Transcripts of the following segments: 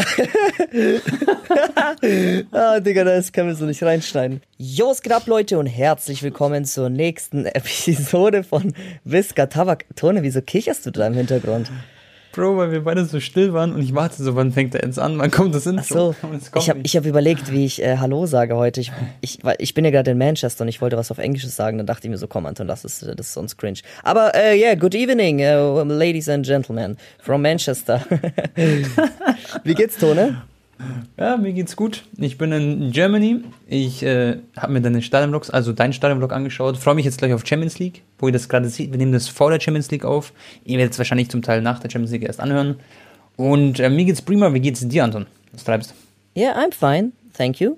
ah, Digga, das können wir so nicht reinschneiden. Jo, es geht ab, Leute, und herzlich willkommen zur nächsten Episode von Whisker Tabak. Tone, wieso kicherst du da im Hintergrund? Bro, weil wir beide so still waren und ich warte so, wann fängt er jetzt an, wann kommt das Intro? Ach so, ich habe hab überlegt, wie ich äh, Hallo sage heute. Ich, ich, ich bin ja gerade in Manchester und ich wollte was auf Englisches sagen, dann dachte ich mir so, komm Anton, das ist, das ist sonst cringe. Aber uh, yeah, good evening, uh, ladies and gentlemen from Manchester. wie geht's, Tone? Ja, mir geht's gut. Ich bin in Germany. Ich äh, habe mir deine Stadionvlogs, also deinen Stadionvlog angeschaut. Freue mich jetzt gleich auf Champions League, wo ihr das gerade seht. Wir nehmen das vor der Champions League auf. Ihr werdet es wahrscheinlich zum Teil nach der Champions League erst anhören. Und äh, mir geht's prima. Wie geht's dir, Anton? Was treibst du? Yeah, I'm fine. Thank you.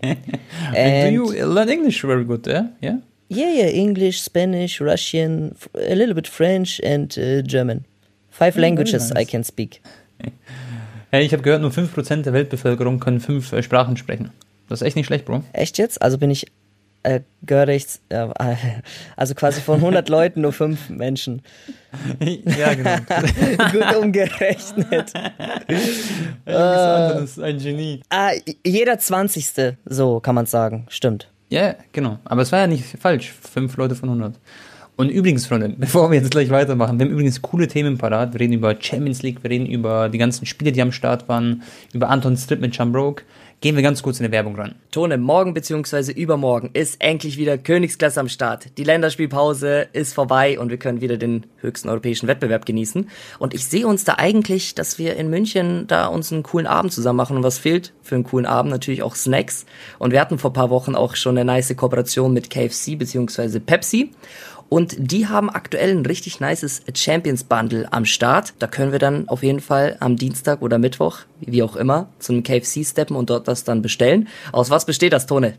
And do you learn English very good, yeah? Yeah, yeah, yeah. English, Spanish, Russian, a little bit French and uh, German. Five oh, languages nice. I can speak. Ich habe gehört, nur 5% der Weltbevölkerung können fünf äh, Sprachen sprechen. Das ist echt nicht schlecht, Bro. Echt jetzt? Also bin ich, äh, gehöre ich, äh, also quasi von 100 Leuten nur fünf Menschen. ja, genau. Gut umgerechnet. Äh, ist ein Genie. Ah, jeder 20. So kann man sagen. Stimmt. Ja, genau. Aber es war ja nicht falsch. Fünf Leute von 100. Und übrigens, Freunde, bevor wir jetzt gleich weitermachen, wir haben übrigens coole Themen parat. Wir reden über Champions League, wir reden über die ganzen Spiele, die am Start waren, über Anton Strip mit Chambroke. Gehen wir ganz kurz in die Werbung rein. Tone, morgen bzw. übermorgen ist endlich wieder Königsklasse am Start. Die Länderspielpause ist vorbei und wir können wieder den höchsten europäischen Wettbewerb genießen. Und ich sehe uns da eigentlich, dass wir in München da uns einen coolen Abend zusammen machen. Und was fehlt für einen coolen Abend? Natürlich auch Snacks. Und wir hatten vor paar Wochen auch schon eine nice Kooperation mit KFC bzw. Pepsi. Und die haben aktuell ein richtig nices Champions Bundle am Start. Da können wir dann auf jeden Fall am Dienstag oder Mittwoch, wie auch immer, zum KFC steppen und dort das dann bestellen. Aus was besteht das, Tone?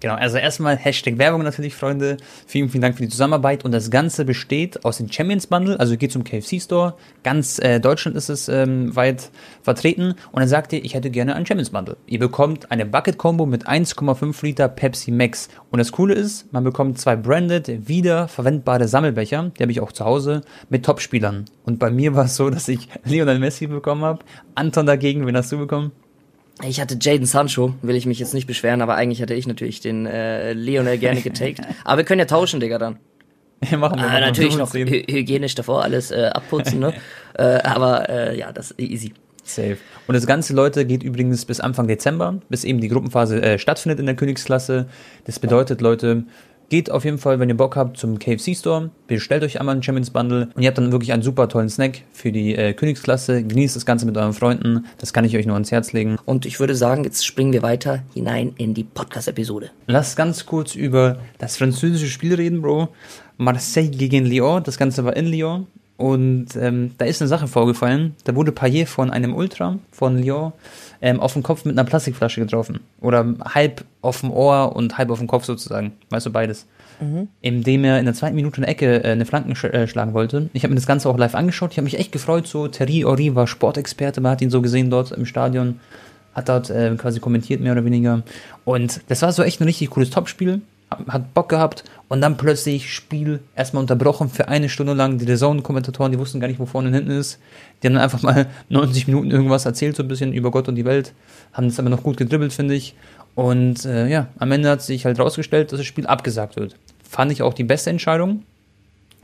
Genau, also erstmal Hashtag Werbung natürlich, Freunde. Vielen, vielen Dank für die Zusammenarbeit. Und das Ganze besteht aus dem Champions Bundle, also geht zum KFC Store. Ganz äh, Deutschland ist es ähm, weit vertreten. Und dann sagt ihr, ich hätte gerne ein Champions Bundle. Ihr bekommt eine Bucket Combo mit 1,5 Liter Pepsi Max. Und das Coole ist, man bekommt zwei branded, wieder verwendbare Sammelbecher, die habe ich auch zu Hause, mit Topspielern. Und bei mir war es so, dass ich Lionel Messi bekommen habe. Anton dagegen, wen hast du bekommen? Ich hatte Jaden Sancho, will ich mich jetzt nicht beschweren, aber eigentlich hätte ich natürlich den äh, Lionel gerne getaked. aber wir können ja tauschen, Digga, dann. Ja, machen wir ah, natürlich noch hy hygienisch davor alles äh, abputzen, ne? äh, aber äh, ja, das ist easy. Safe. Und das Ganze, Leute, geht übrigens bis Anfang Dezember, bis eben die Gruppenphase äh, stattfindet in der Königsklasse. Das bedeutet, Leute, Geht auf jeden Fall, wenn ihr Bock habt, zum KFC Store, bestellt euch einmal einen Champions Bundle und ihr habt dann wirklich einen super tollen Snack für die äh, Königsklasse. Genießt das Ganze mit euren Freunden. Das kann ich euch nur ans Herz legen. Und ich würde sagen, jetzt springen wir weiter hinein in die Podcast-Episode. Lass ganz kurz über das französische Spiel reden, Bro. Marseille gegen Lyon. Das Ganze war in Lyon. Und ähm, da ist eine Sache vorgefallen. Da wurde Payet von einem Ultra von Lyon ähm, auf den Kopf mit einer Plastikflasche getroffen. Oder halb auf dem Ohr und halb auf dem Kopf sozusagen. Weißt du, beides. Mhm. Indem er in der zweiten Minute in der Ecke äh, eine Flanken sch äh, schlagen wollte. Ich habe mir das Ganze auch live angeschaut. Ich habe mich echt gefreut. So, Thierry Ori war Sportexperte. Man hat ihn so gesehen dort im Stadion. Hat dort äh, quasi kommentiert, mehr oder weniger. Und das war so echt ein richtig cooles Topspiel hat Bock gehabt und dann plötzlich Spiel erstmal unterbrochen für eine Stunde lang. Die Zone-Kommentatoren, die wussten gar nicht, wo vorne und hinten ist. Die haben dann einfach mal 90 Minuten irgendwas erzählt, so ein bisschen über Gott und die Welt. Haben das aber noch gut gedribbelt, finde ich. Und äh, ja, am Ende hat sich halt rausgestellt, dass das Spiel abgesagt wird. Fand ich auch die beste Entscheidung.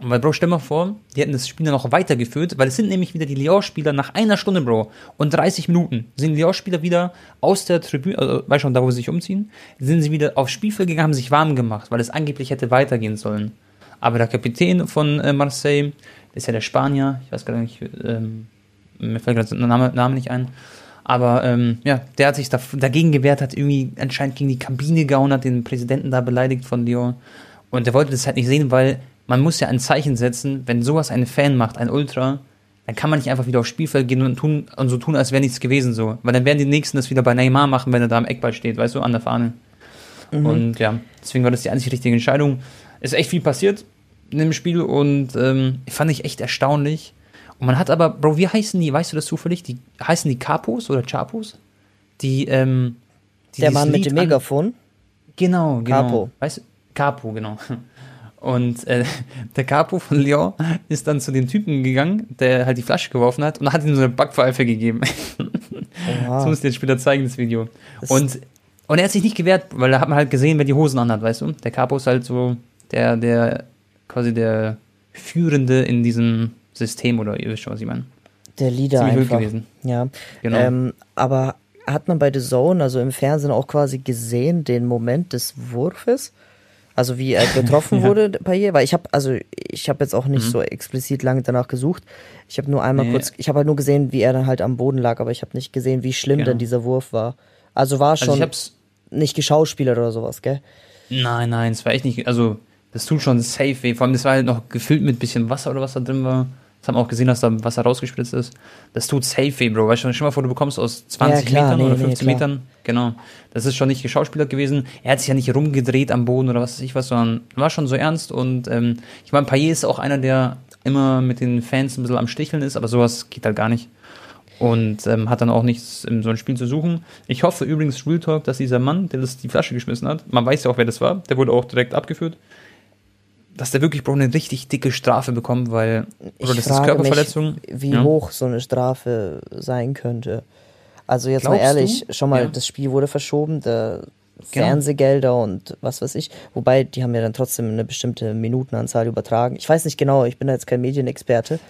Weil, Bro, stell mal vor, die hätten das Spiel dann noch weitergeführt, weil es sind nämlich wieder die Lyon-Spieler nach einer Stunde, Bro, und 30 Minuten sind die Lyon-Spieler wieder aus der Tribüne, also, weißt schon, da wo sie sich umziehen, sind sie wieder aufs Spielfeld gegangen, haben sich warm gemacht, weil es angeblich hätte weitergehen sollen. Aber der Kapitän von äh, Marseille, ist ja der Spanier, ich weiß gar nicht, ähm, mir fällt gerade der Name, Name nicht ein, aber ähm, ja, der hat sich da, dagegen gewehrt, hat irgendwie anscheinend gegen die Kabine gehauen, hat den Präsidenten da beleidigt von Lyon. Und der wollte das halt nicht sehen, weil man muss ja ein Zeichen setzen, wenn sowas ein Fan macht, ein Ultra, dann kann man nicht einfach wieder aufs Spielfeld gehen und, tun, und so tun, als wäre nichts gewesen so. Weil dann werden die Nächsten das wieder bei Neymar machen, wenn er da am Eckball steht, weißt du, an der Fahne. Mhm. Und ja, deswegen war das die einzig richtige Entscheidung. Ist echt viel passiert in dem Spiel und ähm, fand ich echt erstaunlich. Und man hat aber, Bro, wie heißen die, weißt du das zufällig? Die, heißen die Capos oder Chapos? Die, ähm, die Der Mann mit dem Megafon? Genau, genau. Capo. Weißt du? Capo, genau. Und äh, der Capo von Lyon ist dann zu dem Typen gegangen, der halt die Flasche geworfen hat und hat ihm so eine Backpfeife gegeben. Das muss ich dir später zeigen, das Video. und, und er hat sich nicht gewehrt, weil da hat man halt gesehen, wer die Hosen anhat, weißt du? Der Capo ist halt so der, der, quasi der Führende in diesem System, oder ihr wisst schon, was ich meine. Der Leader Ziemlich einfach. gewesen. Ja. Genau. Ähm, aber hat man bei The Zone, also im Fernsehen auch quasi gesehen, den Moment des Wurfes? Also wie er getroffen wurde bei ihr? Weil ich habe, also ich habe jetzt auch nicht so explizit lange danach gesucht. Ich habe nur einmal Mhm. Nee. kurz, ich habe halt nur gesehen, wie er dann halt am Boden lag, aber ich habe nicht gesehen, wie schlimm Genau. denn dieser Wurf war. Also war Also schon ich hab's. nicht geschauspielert oder sowas, gell? Nein, nein, es war echt nicht. Also, das tut schon safe weh. Vor allem, das war halt noch gefüllt mit bisschen Wasser oder was da drin war. Das haben wir auch gesehen, dass da Wasser rausgespritzt ist. Das tut safe weh, Bro. Weißt du, dir mal vor, du bekommst aus 20 Ja, klar, Metern nee, oder nee, 15 klar. Metern. Genau. Das ist schon nicht geschauspielert gewesen. Er hat sich ja nicht rumgedreht am Boden oder was weiß ich was, sondern war schon so ernst. Und ähm, ich meine, Payet ist auch einer, der immer mit den Fans ein bisschen am Sticheln ist, aber sowas geht halt gar nicht. Und ähm, hat dann auch nichts in so ein Spiel zu suchen. Ich hoffe übrigens, Real Talk, dass dieser Mann, der das die Flasche geschmissen hat, man weiß ja auch, wer das war, der wurde auch direkt abgeführt, dass der wirklich, Bro, eine richtig dicke Strafe bekommt, weil, Ich oder das ist frage Körperverletzung. Mich, wie Ja. hoch so eine Strafe sein könnte. Also jetzt mal Glaubst ehrlich, du? schon mal, Ja. das Spiel wurde verschoben, der Genau. Fernsehgelder und was weiß ich. Wobei, die haben ja dann trotzdem eine bestimmte Minutenanzahl übertragen. Ich weiß nicht genau, ich bin da jetzt kein Medienexperte.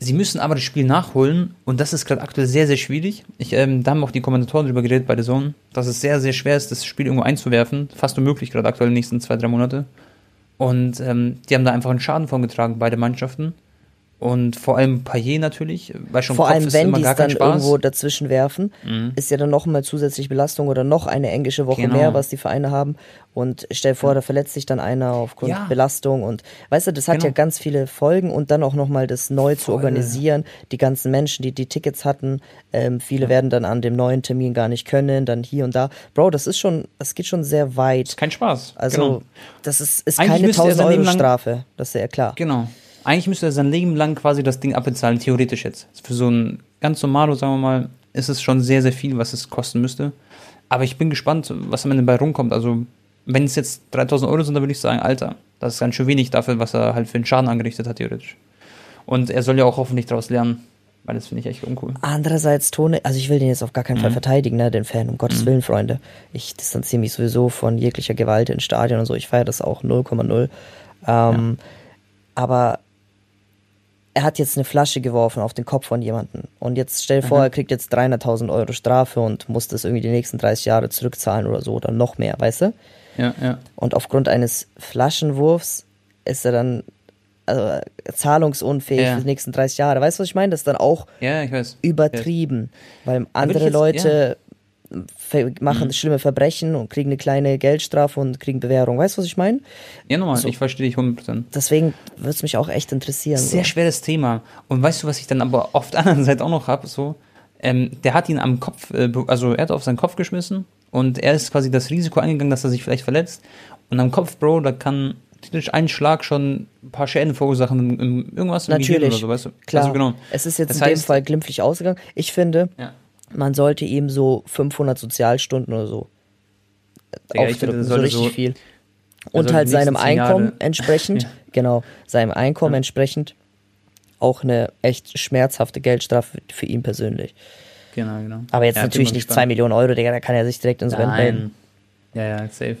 Sie müssen aber das Spiel nachholen und das ist gerade aktuell sehr, sehr schwierig. Ich, ähm, da haben auch die Kommentatoren drüber geredet bei der Zone, dass es sehr, sehr schwer ist, das Spiel irgendwo einzuwerfen. Fast unmöglich, gerade aktuell in den nächsten zwei, drei Monate. Und ähm, die haben da einfach einen Schaden von getragen, beide Mannschaften. Und vor allem Payet natürlich, weil schon Vor Kopf allem, ist wenn die es dann irgendwo dazwischen werfen, Mhm. ist ja dann nochmal zusätzliche Belastung oder noch eine englische Woche Genau. mehr, was die Vereine haben. Und stell vor, da verletzt sich dann einer aufgrund Ja. Belastung und weißt du, das hat Genau. ja ganz viele Folgen und dann auch nochmal das neu zu Voll. organisieren. Die ganzen Menschen, die die Tickets hatten, ähm, viele werden dann an dem neuen Termin gar nicht können, dann hier und da. Bro, das ist schon, das geht schon sehr weit. Kein Spaß. Also, genau. das ist, ist Eigentlich keine müsste er 1000 sein Euro Strafe, das ist ja klar. Genau. Eigentlich müsste er sein Leben lang quasi das Ding abbezahlen, theoretisch jetzt. Für so ein ganz normalo, sagen wir mal, ist es schon sehr, sehr viel, was es kosten müsste. Aber ich bin gespannt, was am Ende bei rumkommt. Also, wenn es jetzt 3000 Euro sind, dann würde ich sagen, Alter, das ist ganz schön wenig dafür, was er halt für einen Schaden angerichtet hat, theoretisch. Und er soll ja auch hoffentlich daraus lernen, weil das finde ich echt uncool. Andererseits, Tone, also ich will den jetzt auf gar keinen Mhm. Fall verteidigen, ne, den Fan, um Gottes Willen, Freunde. Ich distanziere mich sowieso von jeglicher Gewalt in Stadien und so. Ich feiere das auch 0,0. Ähm, Aber er hat jetzt eine Flasche geworfen auf den Kopf von jemandem. Und jetzt stell dir Mhm. vor, er kriegt jetzt 300.000 Euro Strafe und muss das irgendwie die nächsten 30 Jahre zurückzahlen oder so oder noch mehr, weißt du? Ja, ja. Und aufgrund eines Flaschenwurfs ist er dann also, zahlungsunfähig Ja. für die nächsten 30 Jahre. Weißt du, was ich meine? Das ist dann auch Ja, übertrieben, weil ich andere jetzt- Leute machen Mhm. schlimme Verbrechen und kriegen eine kleine Geldstrafe und kriegen Bewährung. Weißt du, was ich meine? Ja, nochmal, So. ich verstehe dich 100%. Deswegen würde es mich auch echt interessieren. Sehr so. schweres Thema. Und weißt du, was ich dann aber auf der anderen Seite auch noch habe? So, ähm, der hat ihn am Kopf, äh, also er hat auf seinen Kopf geschmissen und er ist quasi das Risiko eingegangen, dass er sich vielleicht verletzt. Und am Kopf, Bro, da kann theoretisch ein Schlag schon ein paar Schäden verursachen, im, im, irgendwas im Gehirn Natürlich, oder so, weißt du? klar. Also genau. Es ist jetzt Das in dem heißt- Fall glimpflich ausgegangen. Ich finde, Ja. Man sollte ihm so 500 Sozialstunden oder so Digga, aufdrücken, so richtig so- viel. Und halt seinem Einkommen entsprechend, Ja. genau, seinem Einkommen Ja. entsprechend auch eine echt schmerzhafte Geldstrafe für ihn persönlich. Genau, genau. Aber jetzt Ja, natürlich nicht gespannt. 2 Millionen Euro, Digga, da kann er sich direkt ins Rennen melden. Ja, ja, safe.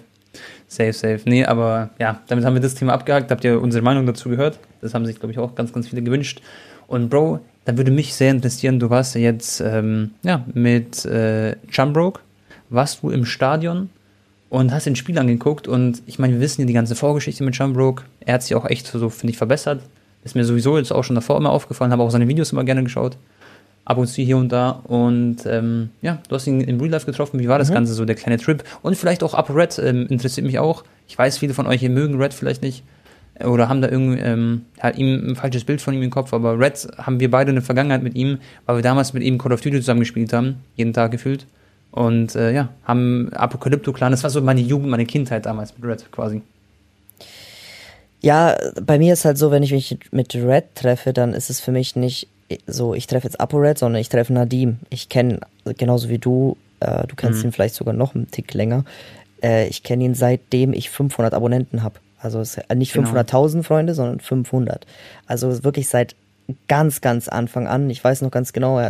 Safe, safe. Nee, aber ja, damit haben wir das Thema abgehakt. Habt ihr unsere Meinung dazu gehört? Das haben sich, glaube ich, auch ganz, ganz viele gewünscht. Und Bro, dann würde mich sehr interessieren, du warst ja jetzt ähm, ja, mit äh, Chumbroke, warst du im Stadion und hast den Spiel angeguckt und ich meine, wir wissen ja die ganze Vorgeschichte mit Chumbroke. Er hat sich auch echt so, finde ich, verbessert. Ist mir sowieso jetzt auch schon davor immer aufgefallen, habe auch seine Videos immer gerne geschaut. Ab und zu hier und da. Und ähm, ja, du hast ihn im Real Life getroffen. Wie war das Ganze so, der kleine Trip? Und vielleicht auch Upper Red ähm, interessiert mich auch. Ich weiß, viele von euch hier mögen Red vielleicht nicht. Oder haben da irgendwie ähm, halt ihm ein falsches Bild von ihm im Kopf. Aber Red haben wir beide eine Vergangenheit mit ihm, weil wir damals mit ihm Call of Duty zusammen gespielt haben. Jeden Tag gefühlt. Und äh, ja, haben Apokalypto Clan. Das war so meine Jugend, meine Kindheit damals mit Red quasi. Ja, bei mir ist halt so, wenn ich mich mit Red treffe, dann ist es für mich nicht so, ich treffe jetzt Apo Red, sondern ich treffe Nadim. Ich kenne, genauso wie du, äh, du kennst ihn vielleicht sogar noch einen Tick länger, äh, ich kenne ihn seitdem ich 500 Abonnenten habe. Also nicht Genau. 500.000 Freunde, sondern 500. Also wirklich seit ganz, ganz Anfang an. Ich weiß noch ganz genau,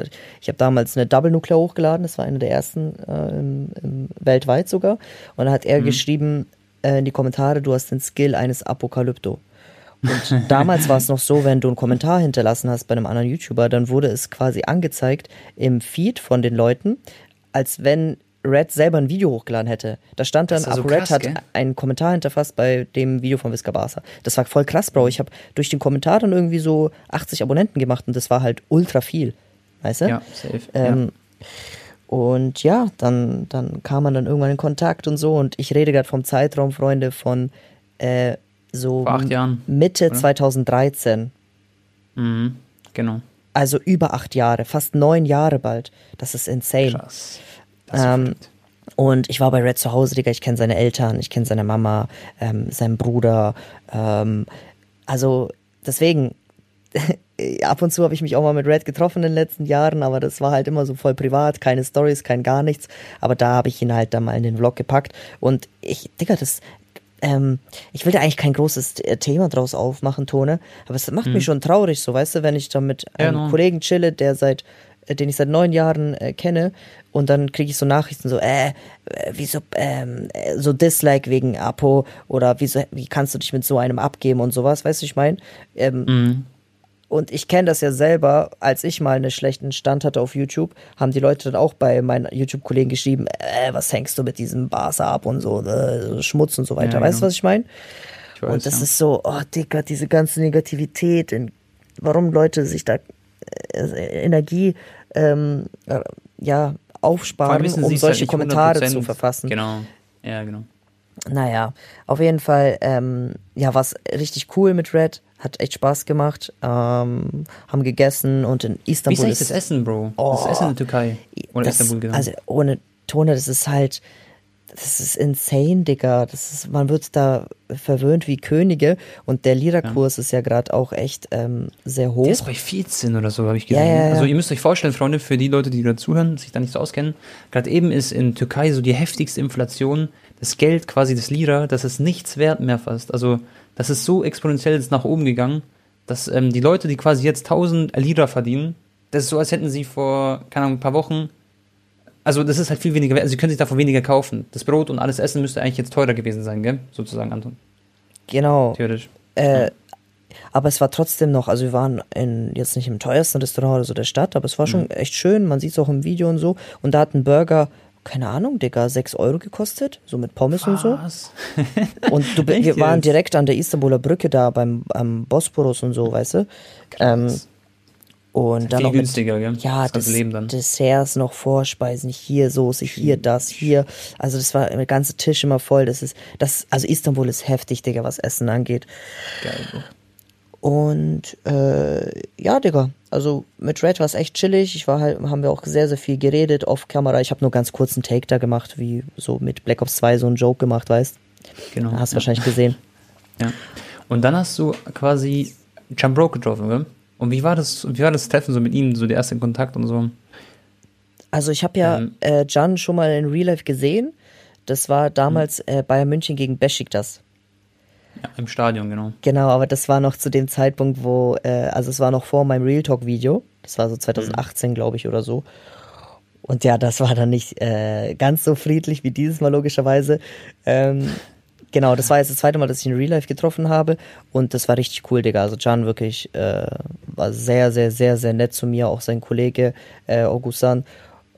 ich habe damals eine Double Nuclear hochgeladen, das war eine der ersten äh, im, im, weltweit sogar. Und da hat er mhm. geschrieben äh, in die Kommentare, du hast den Skill eines Apokalypto. Und damals war es noch so, wenn du einen Kommentar hinterlassen hast bei einem anderen YouTuber, dann wurde es quasi angezeigt im Feed von den Leuten, als wenn Red selber ein Video hochgeladen hätte. Da stand dann, so Red hat gell? einen Kommentar hinterfasst bei dem Video von Visca Barca. Das war voll krass, Bro. Ich habe durch den Kommentar dann irgendwie so 80 Abonnenten gemacht und das war halt ultra viel. Weißt du? Ja, safe. Ähm, ja. Und ja, dann, dann kam man dann irgendwann in Kontakt und so. Und ich rede gerade vom Zeitraum, Freunde, von äh, so Jahren, Mitte oder? 2013. Mhm, genau. Also über acht Jahre, fast neun Jahre bald. Das ist insane. Krass. Ähm, und ich war bei Red zu Hause, Digga. Ich kenne seine Eltern, ich kenne seine Mama, ähm, seinen Bruder. Ähm, also deswegen, ab und zu habe ich mich auch mal mit Red getroffen in den letzten Jahren, aber das war halt immer so voll privat, keine Stories, kein gar nichts. Aber da habe ich ihn halt dann mal in den Vlog gepackt. Und ich, Digga, das, ähm, ich will da eigentlich kein großes Thema draus aufmachen, Tone, aber es macht hm. mich schon traurig, so, weißt du, wenn ich da mit einem no. Kollegen chille, der seit äh, den ich seit neun Jahren äh, kenne und dann kriege ich so Nachrichten so, äh, äh wieso, ähm, äh, so Dislike wegen Apo oder wieso, wie kannst du dich mit so einem abgeben und sowas, weißt du, ich meine? Ähm, mhm. Und ich kenne das ja selber, als ich mal einen schlechten Stand hatte auf YouTube, haben die Leute dann auch bei meinen YouTube-Kollegen geschrieben, äh, was hängst du mit diesem Barca ab und so, äh, Schmutz und so weiter. Ja, weißt du, genau. was ich meine? Und das ja. ist so, oh Digga, diese ganze Negativität, warum Leute sich da äh, Energie ähm, äh, ja, aufsparen, um solche halt Kommentare zu verfassen. Genau, ja, genau. Naja, auf jeden Fall, ähm, ja, was richtig cool mit Red, hat echt Spaß gemacht, ähm, haben gegessen und in Istanbul. Wie ist das Essen, Bro? Oh, das Essen in der Türkei oder das, Istanbul genau. Also ohne Tone, das ist halt, das ist insane, Digga. Das ist, man wird da verwöhnt wie Könige und der Lira-Kurs ja. ist ja gerade auch echt ähm, sehr hoch. Der ist bei 14 oder so, habe ich gesehen. Ja, ja, also ihr müsst euch vorstellen, Freunde, für die Leute, die da zuhören, sich da nicht so auskennen, gerade eben ist in Türkei so die heftigste Inflation, das Geld quasi des Lira, das ist nichts wert mehr fast. Also das ist so exponentiell nach oben gegangen, dass ähm, die Leute, die quasi jetzt 1000 Lira verdienen, das ist so, als hätten sie vor, keine Ahnung, ein paar Wochen also das ist halt viel weniger, also sie können sich davon weniger kaufen. Das Brot und alles Essen müsste eigentlich jetzt teurer gewesen sein, gell? Sozusagen, Anton. Genau. Theoretisch. Äh, ja. Aber es war trotzdem noch, also wir waren in, jetzt nicht im teuersten Restaurant oder so der Stadt, aber es war schon mhm. echt schön, man sieht es auch im Video und so. Und da hat ein Burger, keine Ahnung, Digga, 6 Euro gekostet, so mit Pommes Was? und so. und du, wir waren direkt an der Istanbuler Brücke da beim, Bosporus und so, weißt du? Ähm, und dann noch mit, günstiger, gell? Ja, das, das Leben dann. Desserts noch Vorspeisen, hier Soße, hier das, hier. Also das war der ganze Tisch immer voll. Das ist, das, also Istanbul ist heftig, Digga, was Essen angeht. Geil. Und äh, ja, Digga, also mit Red war es echt chillig. Ich war halt, haben wir auch sehr, sehr viel geredet off Kamera. Ich habe nur ganz kurz einen Take da gemacht, wie so mit Black Ops 2 so einen Joke gemacht, weißt Genau. Hast du ja. wahrscheinlich gesehen. Ja. Und dann hast du quasi Chambro getroffen, oder? Und wie war das, wie war das Treffen so mit ihm, so der erste Kontakt und so? Also ich habe ja ähm, äh, schon mal in Real Life gesehen. Das war damals mhm. äh, Bayern München gegen Besiktas. Ja, im Stadion, genau. Genau, aber das war noch zu dem Zeitpunkt, wo, äh, also es war noch vor meinem Real Talk Video. Das war so 2018, mhm. glaube ich, oder so. Und ja, das war dann nicht äh, ganz so friedlich wie dieses Mal logischerweise. Ähm, Genau, das war jetzt das zweite Mal, dass ich ihn in Real Life getroffen habe und das war richtig cool, Digga. Also Can wirklich äh, war sehr, sehr, sehr, sehr nett zu mir, auch sein Kollege äh, Augustan.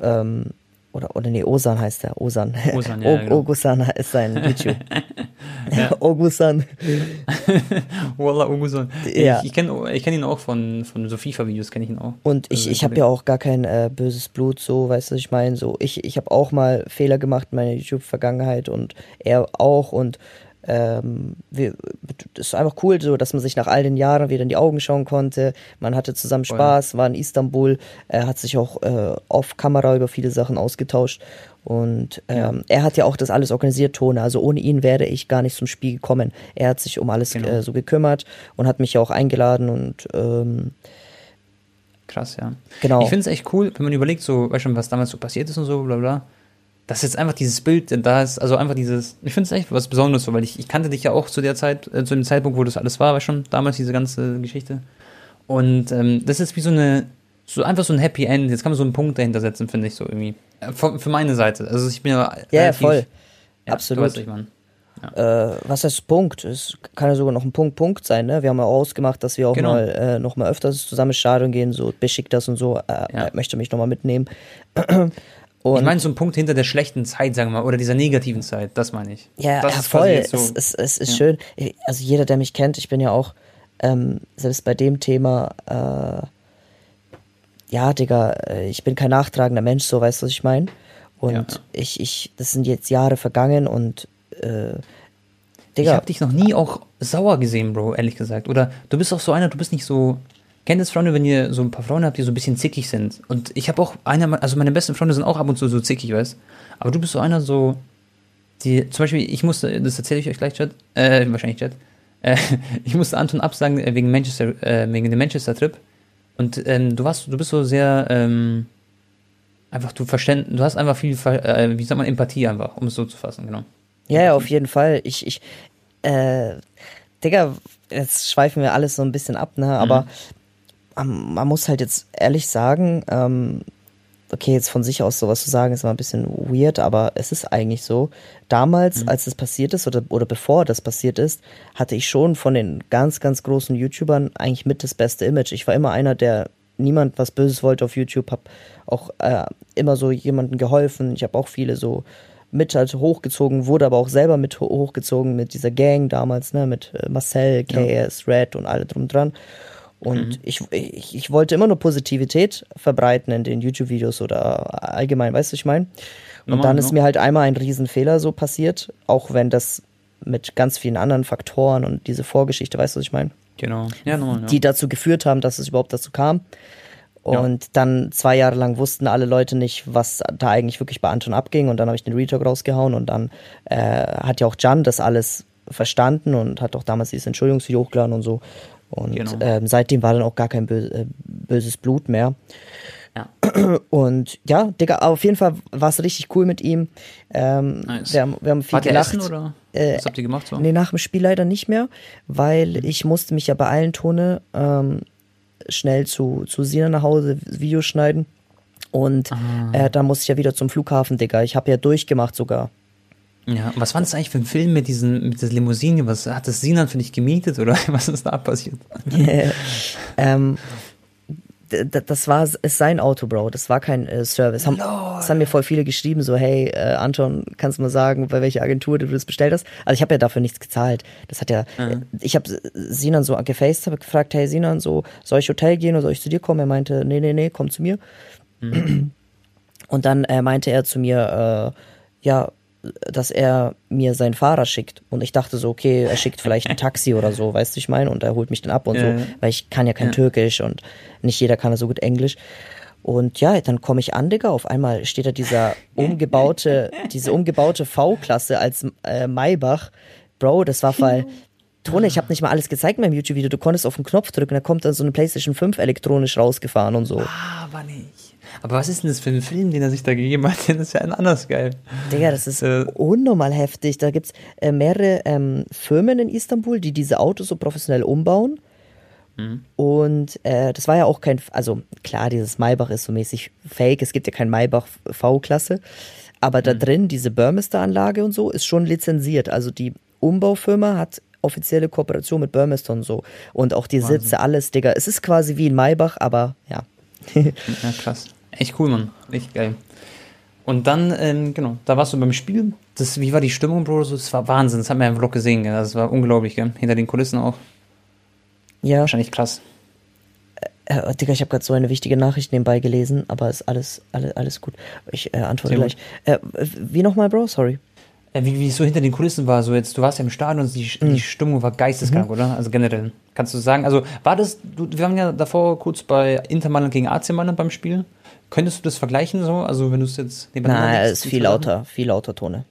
Ähm, oder, oder nee, Osan heißt er. Osan. Osan, ja, genau. Ogusan ist sein YouTube. Ogusan. Wallah, Ogusan. Ja. Ich, ich kenne ich kenn ihn auch von, von so FIFA-Videos, kenne ich ihn auch. Und ich, also, ich habe ja auch gar kein äh, böses Blut, so, weißt du, ich meine, so, ich, ich habe auch mal Fehler gemacht in meiner YouTube-Vergangenheit und er auch und ähm, wir, das ist einfach cool, so dass man sich nach all den Jahren wieder in die Augen schauen konnte. Man hatte zusammen Spaß, war in Istanbul, er hat sich auch äh, off Kamera über viele Sachen ausgetauscht. Und ähm, ja. er hat ja auch das alles organisiert, Tone. Also ohne ihn wäre ich gar nicht zum Spiel gekommen. Er hat sich um alles genau. äh, so gekümmert und hat mich ja auch eingeladen und ähm, Krass, ja. Genau. Ich finde es echt cool, wenn man überlegt, so, weißt du, was damals so passiert ist und so, bla bla dass jetzt einfach dieses Bild da ist, also einfach dieses, ich finde es echt was Besonderes so, weil ich, ich kannte dich ja auch zu der Zeit, äh, zu dem Zeitpunkt, wo das alles war, war schon damals diese ganze Geschichte. Und ähm, das ist wie so eine, so einfach so ein Happy End. Jetzt kann man so einen Punkt dahinter setzen, finde ich so irgendwie. Äh, Für, für meine Seite. Also ich bin ja. Ja, relativ- voll. Ja, Absolut. Weißt, was ich meine. Äh, was heißt Punkt? Es kann ja sogar noch ein Punkt, Punkt sein, ne? Wir haben ja auch ausgemacht, dass wir auch Genau. mal äh, noch mal öfters zusammen Stadion gehen, so beschickt das und so, äh, Ja. er möchte mich noch mal mitnehmen. Ich Und meine so einen Punkt hinter der schlechten Zeit, sagen wir mal, oder dieser negativen Zeit, das meine ich. Ja, das ja voll. so- es, es, es ist ja. schön. Ich- Also jeder, der mich kennt, ich bin ja auch ähm, selbst bei dem Thema, äh, ja, Digga, äh, ich bin kein nachtragender Mensch, so weißt du, was ich meine. Und Ja. ich, ich, das sind jetzt Jahre vergangen und äh, Ich Digga, habe dich noch nie auch sauer gesehen, Bro, ehrlich gesagt. Oder du bist auch so einer, du bist nicht so. Kennt es Freunde, wenn ihr so ein paar Freunde habt, die so ein bisschen zickig sind? Und ich habe auch einer, also meine besten Freunde sind auch ab und zu so zickig, weißt Aber du bist so einer so, die, zum Beispiel, ich musste, das erzähle ich euch gleich, Chat, äh, wahrscheinlich Chat, äh, ich musste Anton absagen äh, wegen Manchester, äh, wegen dem Manchester-Trip. Und ähm, du warst, du bist so sehr, ähm, einfach, du verständ, du hast einfach viel, äh, wie sagt man, Empathie einfach, um es so zu fassen, genau. Ja, ja, auf jeden Fall. Ich, ich, äh, Digga, jetzt schweifen wir alles so ein bisschen ab, ne? Aber ähm, man muss halt jetzt ehrlich sagen, ähm, okay, jetzt von sich aus sowas zu sagen, ist immer ein bisschen weird, aber es ist eigentlich so. Damals, als das passiert ist oder, oder bevor das passiert ist, hatte ich schon von den ganz, ganz großen YouTubern eigentlich mit das beste Image. Ich war immer einer, der niemand was Böses wollte auf YouTube, hab auch äh, immer so jemandem geholfen. Ich habe auch viele so mit halt hochgezogen, wurde aber auch selber mit ho- hochgezogen mit dieser Gang damals, ne, mit äh, Marcel, KS, Red und alle drum dran. Und ich, ich, ich wollte immer nur Positivität verbreiten in den YouTube-Videos oder allgemein, weißt du, ich meine? Und dann ist ja. mir halt einmal ein Riesenfehler so passiert, auch wenn das mit ganz vielen anderen Faktoren und diese Vorgeschichte, weißt du, was ich meine? Genau. Ja, ja. die dazu geführt haben, dass es überhaupt dazu kam. Und dann zwei Jahre lang wussten alle Leute nicht, was da eigentlich wirklich bei Anton abging. Und dann habe ich den Retalk rausgehauen und dann äh, hat ja auch Jan das alles verstanden und hat auch damals dieses Entschuldigungsvideo hochgeladen und so. Und Genau. ähm, seitdem war dann auch gar kein bö äh, böses Blut mehr. Ja. Und ja, Digga, auf jeden Fall war es richtig cool mit ihm. Ähm, Nice. wir, haben, wir haben viel Wart gelacht. essen oder Äh, was habt ihr gemacht so? Nee, nach dem Spiel leider nicht mehr, weil ich musste mich ja bei allen Tone ähm, schnell zu, zu Sina nach Hause Videos schneiden. Und äh, dann musste ich ja wieder zum Flughafen, Digga. Ich habe ja durchgemacht sogar. Ja, was war das eigentlich für ein Film mit diesen, mit der Limousine? Was hat das Sinan für dich gemietet oder was ist da passiert? ähm, d- d- das war ist sein Auto, Bro. Das war kein äh, Service. Haben, das haben mir voll viele geschrieben, so, hey, äh, Anton, kannst du mal sagen, bei welcher Agentur du das bestellt hast? Also ich habe ja dafür nichts gezahlt. Das hat ja, äh, ich habe Sinan so gefaced, habe gefragt, hey Sinan, so, soll ich Hotel gehen oder soll ich zu dir kommen? Er meinte, nee, nee, nee, komm zu mir. Und dann äh, meinte er zu mir, äh, ja, dass er mir seinen Fahrer schickt. Und ich dachte so, okay, er schickt vielleicht ein Taxi oder so, weißt du, ich meine, und er holt mich dann ab und Ja, ja. so, weil ich kann ja kein Türkisch und nicht jeder kann ja so gut Englisch. Und ja, dann komme ich an, Digga, auf einmal steht da dieser umgebaute, diese umgebaute V-Klasse als äh, Maybach. Bro, das war voll. Tone, ich habe nicht mal alles gezeigt in meinem YouTube-Video. Du konntest auf den Knopf drücken, da kommt dann so eine PlayStation 5 elektronisch rausgefahren und so. Ah, aber nicht. Aber was ist denn das für ein Film, den er sich da gegeben hat? Das ist ja ein anders geil. Digga, das ist Äh. unnormal heftig. Da gibt's äh, mehrere ähm, Firmen in Istanbul, die diese Autos so professionell umbauen. Mhm. Und äh, das war ja auch kein, also klar, dieses Maybach ist so mäßig fake. Es gibt ja kein Maybach V-Klasse. Aber Mhm. da drin, diese Burmester-Anlage und so, ist schon lizenziert. Also die Umbaufirma hat offizielle Kooperation mit Burmester und so. Und auch die Sitze, alles, Digga. Es ist quasi wie ein Maybach, aber ja. Ja, krass. Echt cool, Mann. Echt geil. Und dann, ähm, genau, da warst du beim Spiel. Das, wie war die Stimmung, Bro? Das war Wahnsinn. Das hat man ja im Vlog gesehen. Gell? Das war unglaublich, gell? Hinter den Kulissen auch. Ja. Wahrscheinlich krass. Äh, Digga, ich habe gerade so eine wichtige Nachricht nebenbei gelesen, aber ist alles, alles, alles gut. Ich äh, antworte Sehr gleich. Äh, wie nochmal, Bro? Sorry. Äh, wie, wie es so hinter den Kulissen war, so jetzt, du warst ja im Stadion und die, Mhm. die Stimmung war geisteskrank, oder? Also generell. Kannst du sagen, also war das, du, wir waren ja davor kurz bei Inter Mailand gegen AC Mailand beim Spiel. Könntest du das vergleichen so? Also wenn du es jetzt nebeneinander Na, legst, ist viel lauter, viel lauter Tone.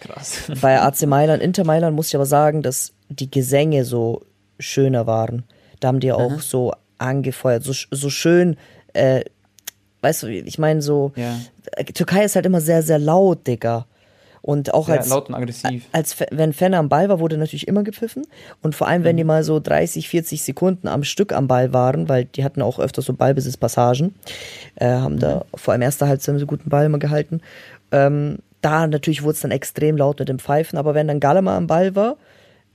Krass. Bei AC Mailand, Inter Mailand muss ich aber sagen, dass die Gesänge so schöner waren. Da haben die auch so angefeuert, so, so schön, äh, weißt du, ich meine so, Ja. Türkei ist halt immer sehr, sehr laut, Digga. Und auch Sehr als, laut und aggressiv. als wenn Fenner am Ball war, wurde natürlich immer gepfiffen. Und vor allem, wenn Mhm. die mal so 30, 40 Sekunden am Stück am Ball waren, weil die hatten auch öfter so Ballbesitzpassagen, äh, haben Mhm. da vor allem erster Halbzeit so guten Ball immer gehalten. Ähm, da natürlich wurde es dann extrem laut mit dem Pfeifen, aber wenn dann Galle mal am Ball war,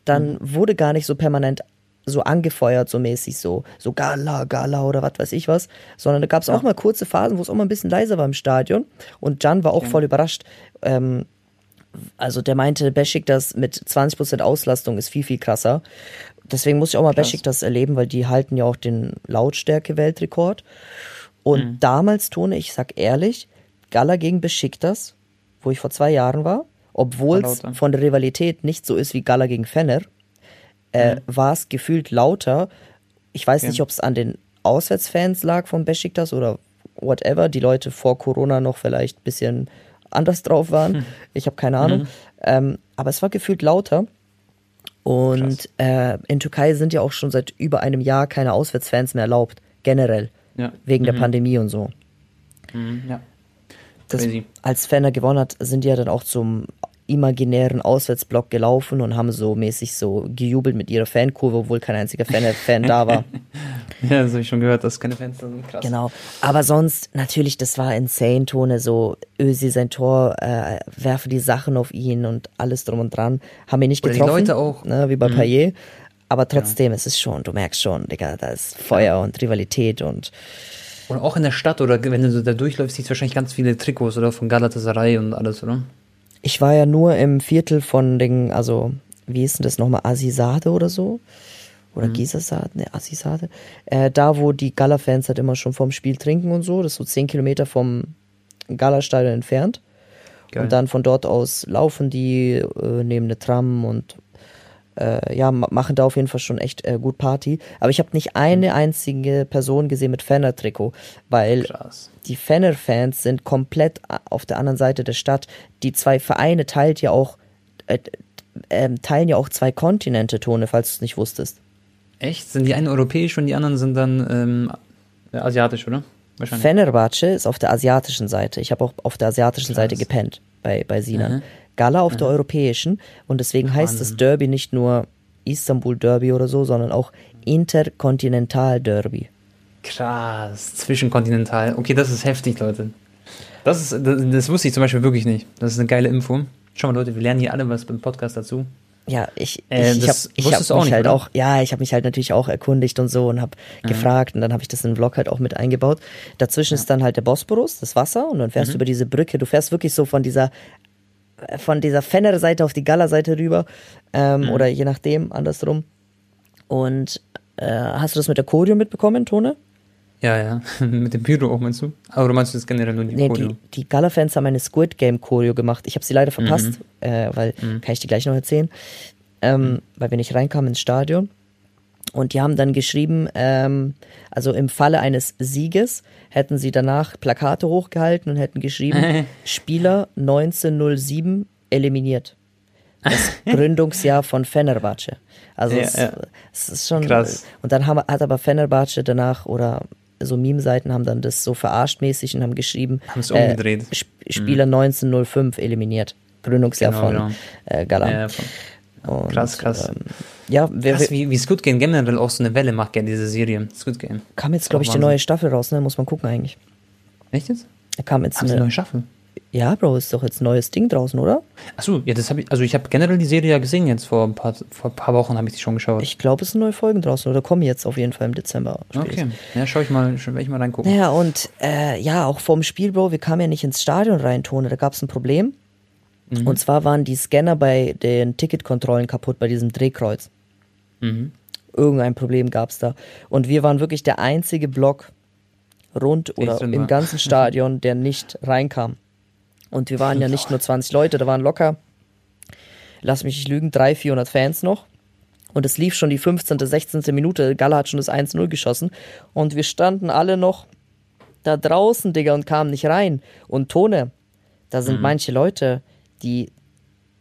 dann Mhm. wurde gar nicht so permanent so angefeuert, so mäßig so, so Gala, Gala oder was weiß ich was, sondern da gab es auch mal kurze Phasen, wo es auch mal ein bisschen leiser war im Stadion und Jan war auch voll überrascht. Ähm, also der meinte, Besiktas mit 20% Auslastung ist viel, viel krasser. Deswegen muss ich auch mal Krass. Besiktas erleben, weil die halten ja auch den Lautstärke-Weltrekord. Und damals, Tone, ich sag ehrlich, Gala gegen Besiktas, wo ich vor zwei Jahren war, obwohl es von der Rivalität nicht so ist wie Gala gegen Fenner, äh, war es gefühlt lauter. Ich weiß Okay. nicht, ob es an den Auswärtsfans lag von Besiktas oder whatever, die Leute vor Corona noch vielleicht ein bisschen anders drauf waren. Ich habe keine Ahnung. Ähm, aber es war gefühlt lauter. Und äh, in Türkei sind ja auch schon seit über einem Jahr keine Auswärtsfans mehr erlaubt, generell, Ja. wegen der Pandemie und so. Mhm, ja. Das, Crazy. als Fenner gewonnen hat, sind die ja dann auch zum imaginären Auswärtsblock gelaufen und haben so mäßig so gejubelt mit ihrer Fankurve, obwohl kein einziger Fan, Fan da war. Ja, das habe ich schon gehört, dass keine Fans da sind. Krass. Genau. Aber sonst, natürlich, das war insane, Tone, so Ösi sein Tor, äh, werfe die Sachen auf ihn und alles drum und dran. Haben ihn nicht Oder die getroffen. Leute auch. Mhm. Ne, wie bei Payet. Aber trotzdem, es ist schon, du merkst schon, Digga, da ist Feuer und Rivalität und Und auch in der Stadt oder wenn du so da durchläufst, siehst du wahrscheinlich ganz viele Trikots oder von Galatasaray und alles, oder? Ich war ja nur im Viertel von den, also, wie ist denn das nochmal, Azizade oder so? Oder Gisasade, ne, Azizade. Äh, da, wo die Gala-Fans halt immer schon vorm Spiel trinken und so, das ist so zehn Kilometer vom Gala-Stadion entfernt. Geil. Und dann von dort aus laufen die, äh, nehmen eine Tram und äh, ja, ma- machen da auf jeden Fall schon echt äh, gut Party. Aber ich habe nicht eine einzige Person gesehen mit Fenner-Trikot, weil Krass. die Fenner-Fans sind komplett a- auf der anderen Seite der Stadt. Die zwei Vereine teilt ja auch, äh, ähm, teilen ja auch zwei Kontinente, Tone, falls du es nicht wusstest. Echt? Sind die einen europäisch und die anderen sind dann ähm, asiatisch, oder? Wahrscheinlich. Fenerbahce ist auf der asiatischen Seite. Ich habe auch auf der asiatischen Seite gepennt bei, bei Sinan. Mhm. Gala auf der europäischen und deswegen heißt das Derby nicht nur Istanbul Derby oder so, sondern auch Interkontinental Derby. Krass. Zwischenkontinental. Okay, das ist heftig, Leute. Das, ist, das, das wusste ich zum Beispiel wirklich nicht. Das ist eine geile Info. Schau mal, Leute, wir lernen hier alle was beim Podcast dazu. Ja, ich, Äh, ich, habe ich hab mich nicht, halt oder? auch, ja, ich habe mich halt natürlich auch erkundigt und so und habe Mhm. gefragt und dann habe ich das in den Vlog halt auch mit eingebaut. Dazwischen ist dann halt der Bosporus, das Wasser und dann fährst Mhm. du über diese Brücke. Du fährst wirklich so von dieser von dieser Fenner-Seite auf die Gala-Seite rüber ähm, Mhm. oder je nachdem andersrum. Und äh, hast du das mit der Choreo mitbekommen, Tone? Ja, ja. Mit dem Pyro auch, meinst du? Meinst du das generell nur die Nee, Choreo? die, die Gala-Fans haben eine Squid Game Choreo gemacht. Ich habe sie leider Mhm. verpasst, äh, weil kann ich dir gleich noch erzählen, ähm, weil wir nicht reinkamen ins Stadion. Und die haben dann geschrieben, ähm, also im Falle eines Sieges hätten sie danach Plakate hochgehalten und hätten geschrieben, Spieler 1907 eliminiert. Das Gründungsjahr von Fenerbahce. Also Ja, es, ja. es ist schon Krass. Und dann haben, hat aber Fenerbahce danach oder so Meme-Seiten haben dann das so verarscht mäßig und haben geschrieben, Haben es umgedreht. Mhm. Sp Spieler 1905 eliminiert. Gründungsjahr Genau, von genau. Äh, Galan. Ja, von, Und, krass, krass. Ähm, ja, wer, krass, wie, wie Squid Game generell auch so eine Welle macht, gerne diese Serie. Squid Game. kam jetzt, glaube ich, die Wahnsinn. neue Staffel raus, ne? Muss man gucken eigentlich. Echt jetzt? Da kam jetzt Haben sie eine neue Staffel? Ja, Bro, ist doch jetzt ein neues Ding draußen, oder? Achso, ja, das habe ich, also ich habe generell die Serie ja gesehen jetzt vor ein paar, vor ein paar Wochen habe ich die schon geschaut. Ich glaube, es sind neue Folgen draußen oder kommen jetzt auf jeden Fall im Dezember. okay, ja, schau ich mal, werde ich mal reingucken. Naja, und äh, ja, auch vorm Spiel, Bro, wir kamen ja nicht ins Stadion rein, Tone, da gab es ein Problem. Mhm. Und zwar waren die Scanner bei den Ticketkontrollen kaputt, bei diesem Drehkreuz. Mhm. Irgendein Problem gab es da. Und wir waren wirklich der einzige Block rund oder im ganzen Stadion, der nicht reinkam. Und wir waren ja nicht nur 20 Leute, da waren locker, lass mich nicht lügen, 300, 400 Fans noch. Und es lief schon die 15., 16. Minute. Gala hat schon das 1-0 geschossen. Und wir standen alle noch da draußen, Digga, und kamen nicht rein. Und Tone, da sind manche Leute, die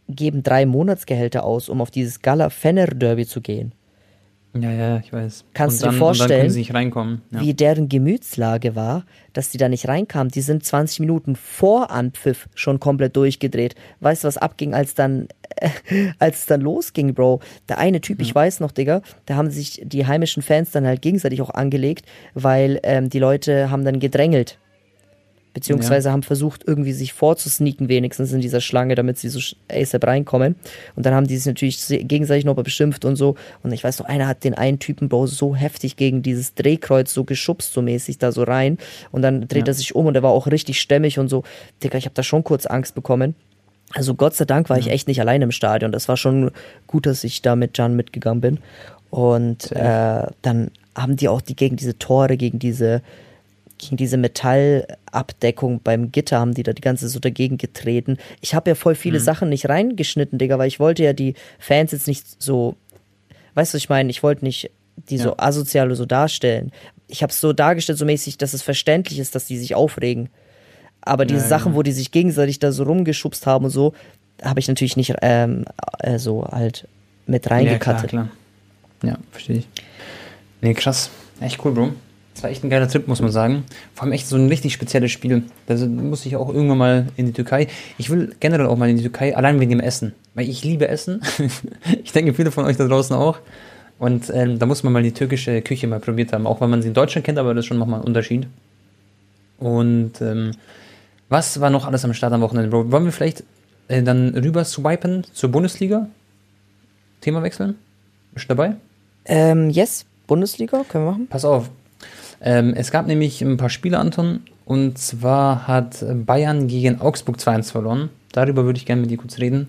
geben drei Monatsgehälter aus, um auf dieses Gala Fenner Derby zu gehen. Ja, ja, ich weiß. Kannst und du dir dann, vorstellen, sie. Ja. wie deren Gemütslage war, dass die da nicht reinkamen. Die sind 20 Minuten vor Anpfiff schon komplett durchgedreht. Weißt du, was abging, als dann, äh, als es dann losging, Bro? Der eine Typ, ich weiß noch, Digga, da haben sich die heimischen Fans dann halt gegenseitig auch angelegt, weil ähm, die Leute haben dann gedrängelt. Beziehungsweise haben versucht, irgendwie sich vorzusneaken, wenigstens in dieser Schlange, damit sie so ASAP reinkommen. Und dann haben die sich natürlich se- gegenseitig noch beschimpft und so. Und ich weiß noch, einer hat den einen Typen, Bro, so heftig gegen dieses Drehkreuz so geschubst, so mäßig da so rein. Und dann dreht Ja. er sich um und er war auch richtig stämmig und so. Digga, ich habe da schon kurz Angst bekommen. Also Gott sei Dank war ich echt nicht alleine im Stadion. Das war schon gut, dass ich da mit Jan mitgegangen bin. Und äh, dann haben die auch die gegen diese Tore, gegen diese diese Metallabdeckung beim Gitter haben die da die ganze so dagegen getreten. Ich habe ja voll viele Sachen nicht reingeschnitten, Digga, weil ich wollte ja die Fans jetzt nicht so, weißt du, was ich meine, ich wollte nicht die so Ja. asozial oder so darstellen. Ich habe es so dargestellt, so mäßig, dass es verständlich ist, dass die sich aufregen. Aber diese Ja, Sachen, ja. wo die sich gegenseitig da so rumgeschubst haben und so, habe ich natürlich nicht ähm, äh, so halt mit Ja, klar, reingekattet. klar. Ja, verstehe ich. Nee, krass. Echt cool, Bro. Das war echt ein geiler Trip, muss man sagen. Vor allem echt so ein richtig spezielles Spiel. Da muss ich auch irgendwann mal in die Türkei. Ich will generell auch mal in die Türkei, allein wegen dem Essen. Weil ich liebe Essen. ich denke, viele von euch da draußen auch. Und ähm, da muss man mal die türkische Küche mal probiert haben. Auch wenn man sie in Deutschland kennt, aber das ist schon nochmal ein Unterschied. Und ähm, was war noch alles am Start am Wochenende, Bro? Wollen wir vielleicht äh, dann rüber swipen zur Bundesliga? Thema wechseln? Bist du dabei? Ähm, yes, Bundesliga, können wir machen? Pass auf. Ähm, es gab nämlich ein paar Spiele, Anton. Und zwar hat Bayern gegen Augsburg 2-1 verloren. Darüber würde ich gerne mit dir kurz reden.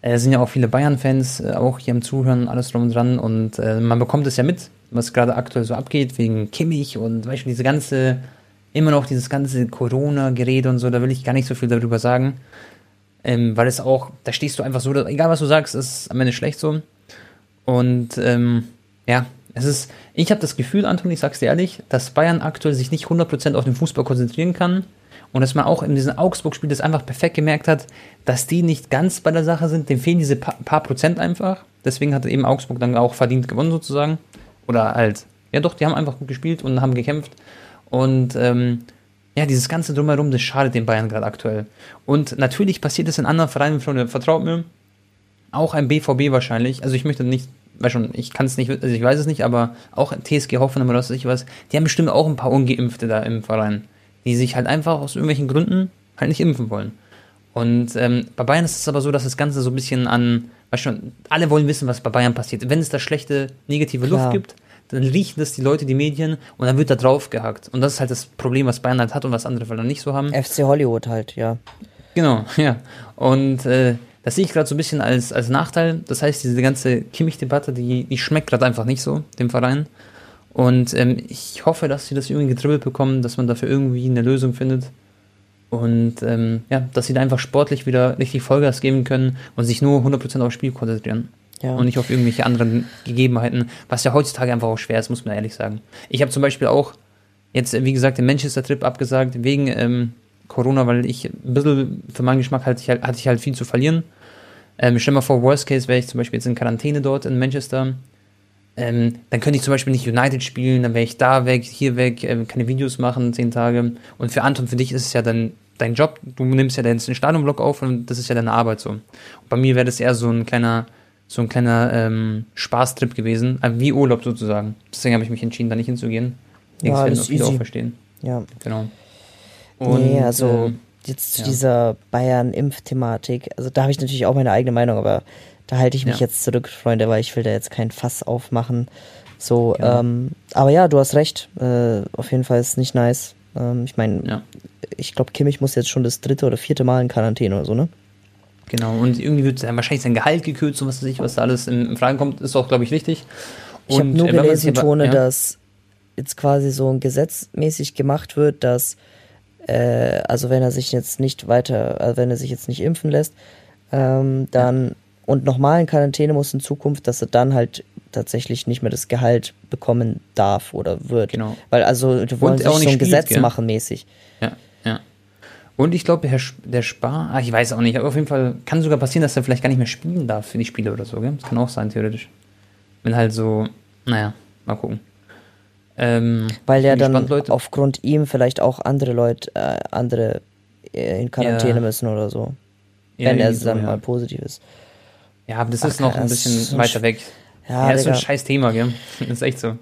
Äh, Es sind ja auch viele Bayern-Fans, äh, auch hier am Zuhören, alles drum und dran. Und äh, man bekommt es ja mit, was gerade aktuell so abgeht, wegen Kimmich und weißt du, diese ganze, immer noch dieses ganze Corona-Gerede und so, da will ich gar nicht so viel darüber sagen. Ähm, weil es auch, da stehst du einfach so, egal was du sagst, ist am Ende schlecht so. Und ähm, ja, es ist, ich habe das Gefühl, Anton, ich sag's dir ehrlich, dass Bayern aktuell sich nicht 100% auf den Fußball konzentrieren kann und dass man auch in diesem Augsburg-Spiel das einfach perfekt gemerkt hat, dass die nicht ganz bei der Sache sind, dem fehlen diese pa paar Prozent einfach. Deswegen hat eben Augsburg dann auch verdient gewonnen sozusagen. Oder halt, ja doch, die haben einfach gut gespielt und haben gekämpft. Und ähm, ja, dieses ganze Drumherum, das schadet den Bayern gerade aktuell. Und natürlich passiert es in anderen Vereinen, Freunde, vertraut mir, auch ein BVB wahrscheinlich. Also ich möchte nicht, weiß schon, ich kann es nicht, also ich weiß es nicht, aber auch TSG Hoffenheim oder was weiß ich was, die haben bestimmt auch ein paar Ungeimpfte da im Verein, die sich halt einfach aus irgendwelchen Gründen halt nicht impfen wollen. Und ähm, bei Bayern ist es aber so, dass das Ganze so ein bisschen an, weißt schon, alle wollen wissen, was bei Bayern passiert. Wenn es da schlechte, negative Klar. Luft gibt, dann riechen das die Leute, die Medien, und dann wird da drauf gehackt. Und das ist halt das Problem, was Bayern halt hat und was andere Vereine nicht so haben. FC Hollywood halt, ja. Genau, ja. Und äh, das sehe ich gerade so ein bisschen als, als Nachteil. Das heißt, diese ganze Kimmich-Debatte, die, die schmeckt gerade einfach nicht so, dem Verein. Und ähm, ich hoffe, dass sie das irgendwie getribbelt bekommen, dass man dafür irgendwie eine Lösung findet. Und ähm, ja, dass sie da einfach sportlich wieder richtig Vollgas geben können und sich nur 100% aufs Spiel konzentrieren. Ja. Und nicht auf irgendwelche anderen Gegebenheiten, was ja heutzutage einfach auch schwer ist, muss man ehrlich sagen. Ich habe zum Beispiel auch jetzt, wie gesagt, den Manchester-Trip abgesagt, wegen ähm, Corona, weil ich ein bisschen für meinen Geschmack hatte ich halt, hatte ich halt viel zu verlieren. Ähm, stell mal vor, Worst Case wäre ich zum Beispiel jetzt in Quarantäne dort in Manchester. Ähm, dann könnte ich zum Beispiel nicht United spielen, dann wäre ich da weg, hier weg, ähm, keine Videos machen, zehn Tage. Und für Anton, für dich ist es ja dann dein Job. Du nimmst ja den Stadionblock auf und das ist ja deine Arbeit so. Und bei mir wäre das eher so ein kleiner, so ein kleiner ähm, Spaßtrip gewesen, äh, wie Urlaub sozusagen. Deswegen habe ich mich entschieden, da nicht hinzugehen. Ja, das werden auch viele easy. auch verstehen. Ja. Genau. nee, also ähm, jetzt zu ja. dieser Bayern-Impf-Thematik, also da habe ich natürlich auch meine eigene Meinung, aber da halte ich mich Ja. jetzt zurück, Freunde, weil ich will da jetzt kein Fass aufmachen. So, Genau. ähm, aber ja, du hast recht. Äh, auf jeden Fall ist es nicht nice. Ähm, ich meine, ja. ich glaube, Kimmich muss jetzt schon das dritte oder vierte Mal in Quarantäne oder so, ne? Genau, und irgendwie wird dann wahrscheinlich sein Gehalt gekürzt und was weiß ich, was da alles in, in Frage kommt, ist auch, glaube ich, wichtig. Ich habe Und, nur äh, gelesen, Tone, ja, dass jetzt quasi so ein gesetzmäßig gemacht wird, dass äh, also wenn er sich jetzt nicht weiter, also wenn er sich jetzt nicht impfen lässt, ähm, dann und nochmal in Quarantäne muss in Zukunft, dass er dann halt tatsächlich nicht mehr das Gehalt bekommen darf oder wird. Genau. Weil also die wollen Und sich auch so nicht ein spielt, Gesetz gell? machen mäßig. Ja, ja. Und ich glaube, der Spar, ah, ich weiß auch nicht, aber auf jeden Fall kann sogar passieren, dass er vielleicht gar nicht mehr spielen darf für die Spiele oder so, gell? Das kann auch sein, theoretisch. Wenn halt so, Naja, mal gucken. Ähm, Weil ja dann gespannt, aufgrund ihm vielleicht auch andere Leute, äh, andere äh, in Quarantäne Ja. müssen oder so. Ja, wenn er so, dann ja. mal positiv ist. Ja, aber das Ach, ist noch ein bisschen so ein weiter weg. Ja, Ja, ist so ein scheiß Thema, gell? Das ist echt so.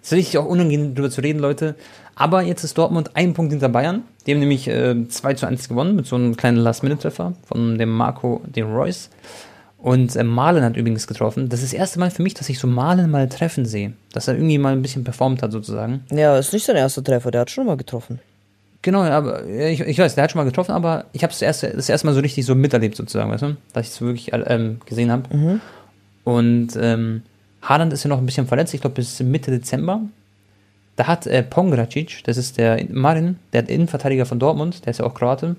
Es ist richtig auch unangenehm, drüber zu reden, Leute. Aber jetzt ist Dortmund ein Punkt hinter Bayern. Die haben nämlich äh, 2 zu 1 gewonnen mit so einem kleinen Last-Minute-Treffer von dem Marco de Reus. Und äh, Malen hat übrigens getroffen. Das ist das erste Mal für mich, dass ich so Malen mal treffen sehe. Dass er irgendwie mal ein bisschen performt hat, sozusagen. Ja, ist nicht sein erster Treffer, der hat schon mal getroffen. Genau, aber äh, ich, ich weiß, der hat schon mal getroffen, aber ich habe es erst, das erste Mal so richtig so miterlebt, sozusagen, weißt du? Dass ich es wirklich ähm, gesehen habe. Und ähm, Haaland ist ja noch ein bisschen verletzt, ich glaube bis Mitte Dezember. Da hat äh, Pongracic, das ist der Marin, der Innenverteidiger von Dortmund, der ist ja auch Kroate,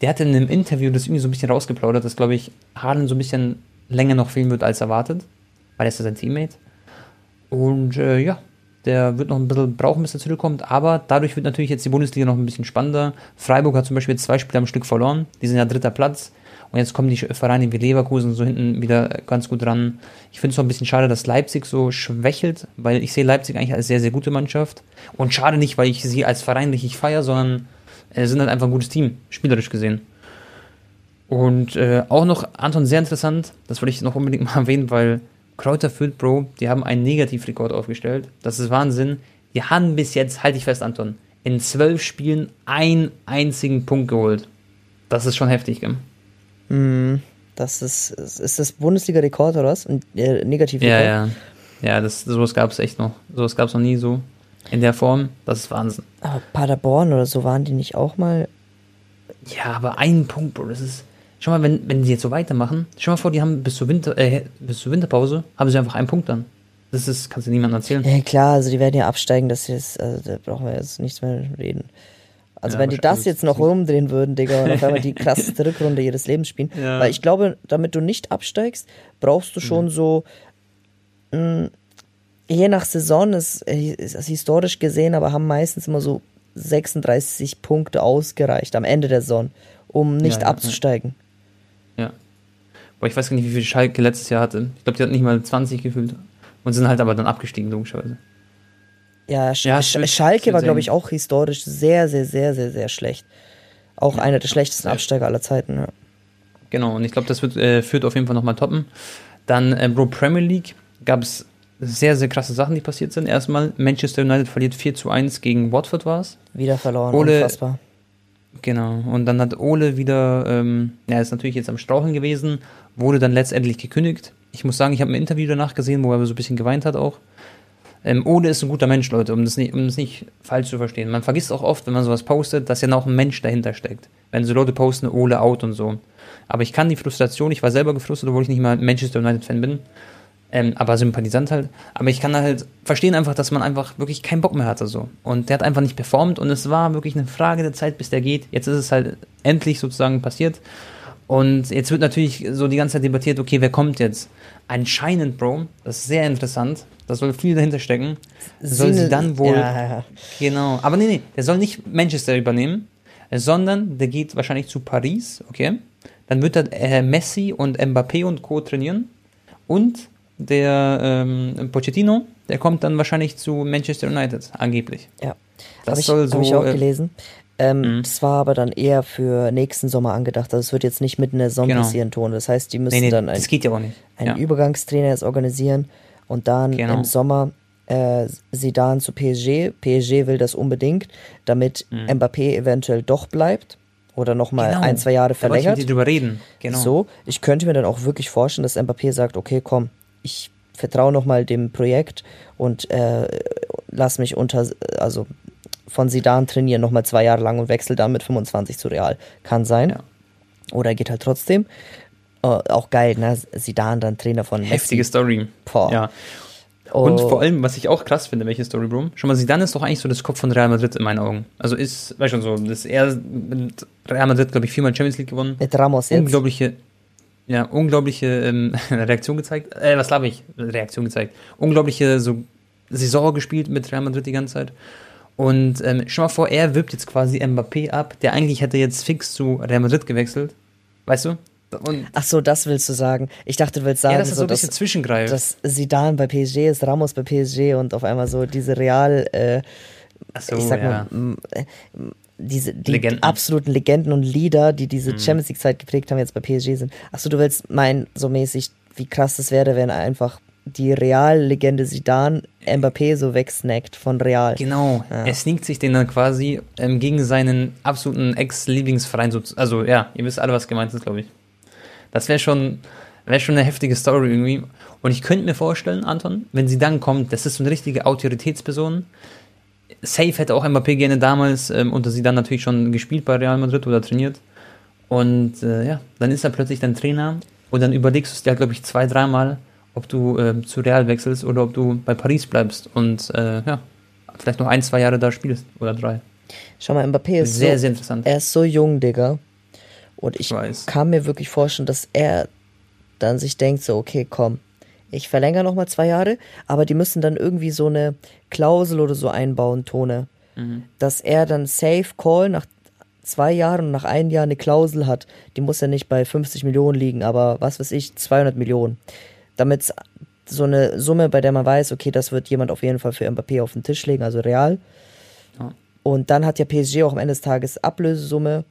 der hat in einem Interview das irgendwie so ein bisschen rausgeplaudert, dass, glaube ich, Haaland so ein bisschen länger noch fehlen wird als erwartet, weil er ist ja sein Teammate. Und äh, ja, der wird noch ein bisschen brauchen, bis er zurückkommt, aber dadurch wird natürlich jetzt die Bundesliga noch ein bisschen spannender. Freiburg hat zum Beispiel zwei Spiele am Stück verloren, die sind ja dritter Platz. Und jetzt kommen die Vereine wie Leverkusen so hinten wieder ganz gut ran. Ich finde es auch ein bisschen schade, dass Leipzig so schwächelt, weil ich sehe Leipzig eigentlich als sehr, sehr gute Mannschaft. Und schade nicht, weil ich sie als Verein richtig feiere, sondern sind halt einfach ein gutes Team, spielerisch gesehen. Und äh, auch noch, Anton, sehr interessant, das wollte ich noch unbedingt mal erwähnen, weil Kräuter Fürth, Bro, die haben einen Negativrekord aufgestellt. Das ist Wahnsinn. Die haben bis jetzt, halte ich fest, Anton, in zwölf Spielen einen einzigen Punkt geholt. Das ist schon heftig, gell? Mhm. Das ist, ist das Bundesliga-Rekord oder was? Ein äh, Negativrekord? Ja, ja. Ja, das, sowas gab es echt noch. Sowas gab es noch nie so in der Form. Das ist Wahnsinn. Aber Paderborn oder so waren die nicht auch mal. Ja, aber ein Punkt, Bro, das ist. Schau mal, wenn, wenn die jetzt so weitermachen, schau mal vor, die haben bis zur, Winter, äh, bis zur Winterpause, haben sie einfach einen Punkt dann. Das ist, kannst du niemandem erzählen. Ja, klar, also die werden ja absteigen, das ist, also da brauchen wir jetzt nichts mehr reden. Also Ja, wenn die das jetzt noch rumdrehen würden, Digga, und auf einmal die krasseste Rückrunde ihres Lebens spielen. Ja. Weil ich glaube, damit du nicht absteigst, brauchst du schon so, mh, je nach Saison, ist, ist das historisch gesehen, aber haben meistens immer so 36 Punkte ausgereicht am Ende der Saison, um nicht Ja, ja, abzusteigen. Ja. Boah, ich weiß gar nicht, wie viel Schalke letztes Jahr hatte. Ich glaube, die hat nicht mal 20 gefühlt. Und sind halt aber dann abgestiegen, logischerweise. Ja, Sch Ja, Sch Schalke war, glaube ich, auch historisch sehr, sehr, sehr, sehr, sehr schlecht. Auch einer der schlechtesten Ja. Absteiger aller Zeiten. Ja. Genau, und ich glaube, das wird, äh, führt auf jeden Fall nochmal toppen. Dann, äh, Bro, Premier League gab es sehr, sehr krasse Sachen, die passiert sind. Erstmal, Manchester United verliert 4 zu 1 gegen Watford war es. Wieder verloren, Ole- unfassbar. Genau, und dann hat Ole wieder, ähm, ja, ist natürlich jetzt am Straucheln gewesen, wurde dann letztendlich gekündigt. Ich muss sagen, ich habe ein Interview danach gesehen, wo er so ein bisschen geweint hat auch. Ähm, Ole ist ein guter Mensch, Leute, um das, nicht, um das nicht falsch zu verstehen. Man vergisst auch oft, wenn man sowas postet, dass ja noch ein Mensch dahinter steckt. Wenn so Leute posten, Ole out und so. Aber ich kann die Frustration, ich war selber gefrustet, obwohl ich nicht mal Manchester United-Fan bin, ähm, aber Sympathisant halt. Aber ich kann halt verstehen einfach, dass man einfach wirklich keinen Bock mehr hatte so. Und der hat einfach nicht performt und es war wirklich eine Frage der Zeit, bis der geht. Jetzt ist es halt endlich sozusagen passiert. Und jetzt wird natürlich so die ganze Zeit debattiert, okay, wer kommt jetzt? Anscheinend, Bro, das ist sehr interessant, da soll viel dahinter stecken, soll sie Sine- dann wohl, ja. genau, aber nee, nee, der soll nicht Manchester übernehmen, sondern der geht wahrscheinlich zu Paris, okay? Dann wird er äh, Messi und Mbappé und Co. trainieren und der ähm, Pochettino, der kommt dann wahrscheinlich zu Manchester United, angeblich. ja. Das Habe ich, soll hab ich so, auch äh, gelesen. Ähm, Mhm. Das war aber dann eher für nächsten Sommer angedacht. Also es wird jetzt nicht mitten in der Saison Genau. passieren, Ton. Das heißt, die müssen Nee, nee, dann ein, das geht ja auch nicht. einen Ja. Übergangstrainer jetzt organisieren und dann Genau. im Sommer äh, Zidane zu PSG. PSG will das unbedingt, damit Mbappé eventuell doch bleibt oder nochmal Mhm. Genau. ein, zwei Jahre Da wollte ich verlängert. mit dir drüber reden. Genau. So, ich könnte mir dann auch wirklich vorstellen, dass Mbappé sagt, okay, komm, ich vertraue nochmal dem Projekt und äh, lass mich unter, also von Sidan trainieren nochmal zwei Jahre lang und wechsel dann mit 25 zu Real. Kann sein. Ja. Oder er geht halt trotzdem. Äh, auch geil, ne? Sidan dann Trainer von Messi. Heftige Story. Boah. Ja. Und Oh. vor allem, was ich auch krass finde, welche Story, Bro. Schon mal, Zidane ist doch eigentlich so das Kopf von Real Madrid in meinen Augen. Also ist, weißt schon so, das er mit Real Madrid, glaube ich, viermal Champions League gewonnen. Mit Ramos jetzt. Unglaubliche, ja, unglaubliche ähm, Reaktion gezeigt. Äh, was glaube ich? Reaktion gezeigt. Unglaubliche so Saison gespielt mit Real Madrid die ganze Zeit. Und ähm, schon mal vor, er wirbt jetzt quasi Mbappé ab, der eigentlich hätte jetzt fix zu Real Madrid gewechselt. Weißt du? Und Ach so, das willst du sagen. Ich dachte, du willst sagen, ja, dass er so so, ein bisschen dass, zwischengreift. dass Zidane bei PSG ist, Ramos bei PSG und auf einmal so diese Real, äh, so, ich sag ja. mal, äh, diese die Legenden. absoluten Legenden und Leader, die diese Mhm. Champions League Zeit geprägt haben, jetzt bei PSG sind. Achso, du willst meinen, so mäßig, wie krass das wäre, wenn einfach die Real-Legende Zidane Mbappé so wegsnackt von Real. Genau, Ja. er sneakt sich den dann quasi ähm, gegen seinen absoluten Ex-Lieblingsverein. So, also ja, ihr wisst alle, was gemeint ist, glaube ich. Das wäre schon, wär schon eine heftige Story irgendwie. Und ich könnte mir vorstellen, Anton, wenn sie dann kommt, das ist so eine richtige Autoritätsperson. Safe hätte auch Mbappé gerne damals ähm, unter sie dann natürlich schon gespielt bei Real Madrid oder trainiert. Und äh, ja, dann ist er plötzlich dein Trainer und dann überlegst du es dir, glaube ich, zwei, dreimal, ob du ähm, zu Real wechselst oder ob du bei Paris bleibst und äh, ja, vielleicht noch ein, zwei Jahre da spielst oder drei. Schau mal, Mbappé ist Sehr, so, sehr interessant. er ist so jung, Digga. Und ich Ich weiß. kann mir wirklich vorstellen, dass er dann sich denkt, so, okay, komm, ich verlängere nochmal zwei Jahre, aber die müssen dann irgendwie so eine Klausel oder so einbauen, Tone, Mhm. dass er dann Safe Call nach zwei Jahren und nach einem Jahr eine Klausel hat. Die muss ja nicht bei 50 Millionen liegen, aber was weiß ich, 200 Millionen. Damit so eine Summe, bei der man weiß, okay, das wird jemand auf jeden Fall für Mbappé auf den Tisch legen, also real. Ja. Und dann hat ja PSG auch am Ende des Tages Ablösesumme.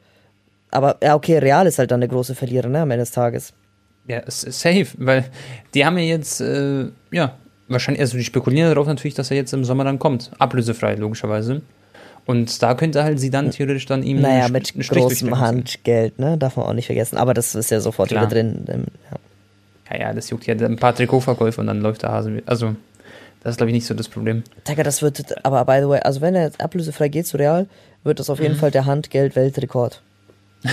Aber ja, okay, Real ist halt dann der große Verlierer, ne, am Ende des Tages. Ja, safe, weil die haben ja jetzt, äh, ja, wahrscheinlich, also die spekulieren darauf natürlich, dass er jetzt im Sommer dann kommt. Ablösefrei, logischerweise. Und da könnte halt sie dann theoretisch dann ihm Naja, mit Strich großem. Handgeld, ne, darf man auch nicht vergessen. Aber das ist ja sofort Klar. wieder drin. ähm, Ja. Ja, ja, das juckt ja ein paar Trikotverkäufe und dann läuft der Hase. wieder. Also, das ist, glaube ich, nicht so das Problem. Digga, das wird, aber by the way, also wenn er jetzt ablösefrei geht zu Real, wird das auf Mhm. jeden Fall der Handgeld-Weltrekord.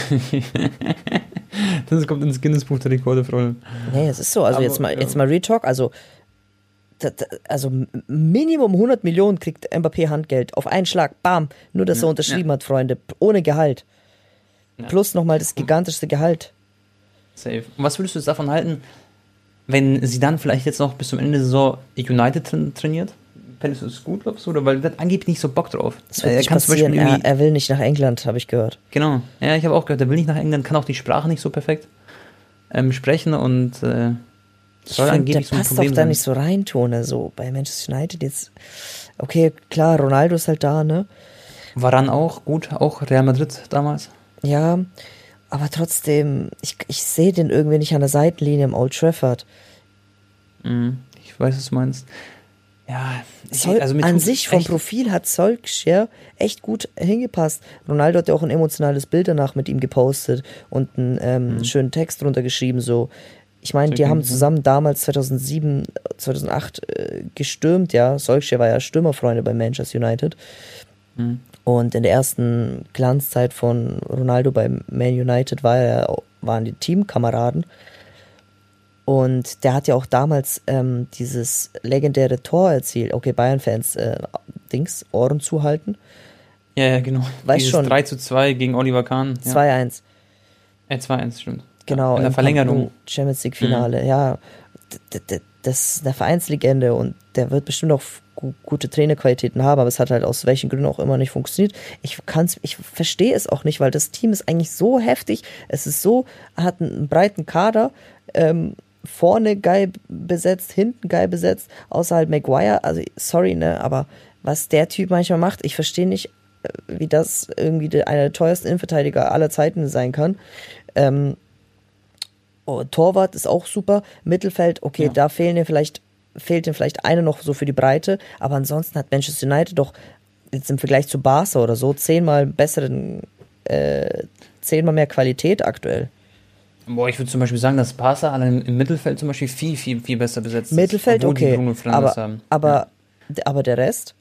Das kommt ins Guinness-Buch der Rekorde, Freunde. Nee, es ist so. Also Aber, jetzt mal, ja. jetzt mal Retalk, also da- da- also Minimum 100 Millionen kriegt Mbappé Handgeld auf einen Schlag, bam, nur dass er Ja, unterschrieben hat, Freunde, ohne Gehalt. Ja. Plus nochmal das gigantischste Gehalt. Safe. Und was würdest du jetzt davon halten, wenn sie dann vielleicht jetzt noch bis zum Ende der Saison United tra trainiert? Fändest du das gut, glaubst du? Oder weil der hat angeblich nicht so Bock drauf. Das wird Er kann zum. Beispiel Er, er will nicht nach England, habe ich gehört. Genau. Ja, ich habe auch gehört, er will nicht nach England, kann auch die Sprache nicht so perfekt ähm, sprechen und äh, Ich soll find, der angeblich so passt Problem auch da nicht so rein, Tone, so bei Manchester United jetzt. Okay, klar, Ronaldo ist halt da, ne? Varan auch, gut, auch Real Madrid damals. Ja, aber trotzdem, ich, ich sehe den irgendwie nicht an der Seitenlinie im Old Trafford. Mhm. Ich weiß, was du meinst. Ja, ich, Sol also an sich vom Profil hat Solskjaer echt gut hingepasst. Ronaldo hat ja auch ein emotionales Bild danach mit ihm gepostet und einen ähm, schönen Text drunter geschrieben. So, ich meine, Mhm. Die haben zusammen damals 2007, 2008 äh, gestürmt. Ja, Solskjaer war ja Stürmerfreunde bei Manchester United. Mhm. Und in der ersten Glanzzeit von Ronaldo bei Man United war er, waren die Teamkameraden. Und der hat ja auch damals ähm, dieses legendäre Tor erzielt. Okay, Bayern-Fans, äh, Dings, Ohren zuhalten. Ja, ja, genau. Weiß Dieses schon. 3 zu 2 gegen Oliver Kahn. Ja. 2-1. Äh, 2-1, stimmt. Genau. Ja, in der Verlängerung. Mhm. Champions League Finale. Ja, das ist eine Vereinslegende und der wird bestimmt auch gu gute Trainerqualitäten haben, aber es hat halt aus welchen Gründen auch immer nicht funktioniert. Ich kann's, ich verstehe es auch nicht, weil das Team ist eigentlich so heftig. Es ist so, hat einen breiten Kader. Ähm, vorne geil besetzt, hinten geil besetzt, außer halt Maguire. Also, sorry, ne, aber was der Typ manchmal macht, ich verstehe nicht, äh, wie das irgendwie der, einer der teuersten Innenverteidiger aller Zeiten sein kann. Ähm, oh, Torwart ist auch super. Mittelfeld, okay, Ja. da fehlen dir vielleicht, fehlt dir vielleicht eine noch so für die Breite, aber ansonsten hat Manchester United doch jetzt im Vergleich zu Barca oder so zehnmal besseren, äh, zehnmal mehr Qualität aktuell. Boah, ich würde zum Beispiel sagen, dass Barca allein im Mittelfeld zum Beispiel viel, viel, viel besser besetzt Mittelfeld, ist. die okay. Aber, aber, d- aber der Rest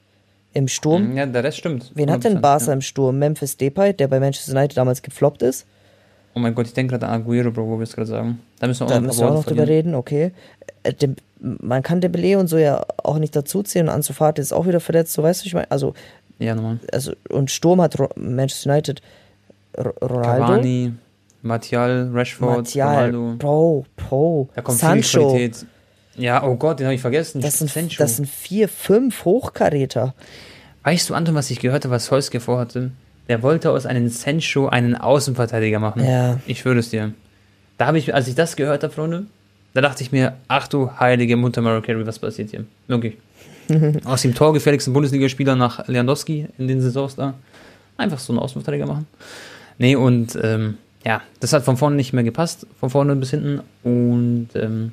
im Sturm, ja. ja, der Rest stimmt. wen hat denn 100%, Barca Ja. im Sturm? Memphis Depay, der bei Manchester United damals gefloppt ist. Oh mein Gott, ich denke gerade an Aguero, Bro, wo wir es gerade sagen. Da müssen wir auch Da noch müssen wir auch noch drüber reden, okay. Äh, Dem, man kann Dembele und so ja auch nicht dazuziehen und Ansu Fati ist auch wieder verletzt, so weißt du, ich meine, also, Ja, nochmal. also und Sturm hat Ro Manchester United Ronaldo, Cavani, Martial, Rashford, Martial, Ronaldo. Bro, Bro, Da kommt viel Sancho, Qualität. Ja, oh Gott, den habe ich vergessen. das sind, Sancho. das sind vier, fünf Hochkaräter. Weißt du, Anton, was ich gehört habe, was Solskjaer vorhatte? Der wollte aus einem Sancho einen Außenverteidiger machen. Ja. Ich schwöre es dir. da habe ich, als ich das gehört habe, Freunde, da dachte ich mir, ach du heilige Mutter Mariah Carey, was passiert hier? Wirklich. Aus dem torgefährlichsten Bundesligaspieler nach Lewandowski in den Saisons da. Einfach so einen Außenverteidiger machen. Nee, und ähm, ja, das hat von vorne nicht mehr gepasst, von vorne bis hinten. Und ähm,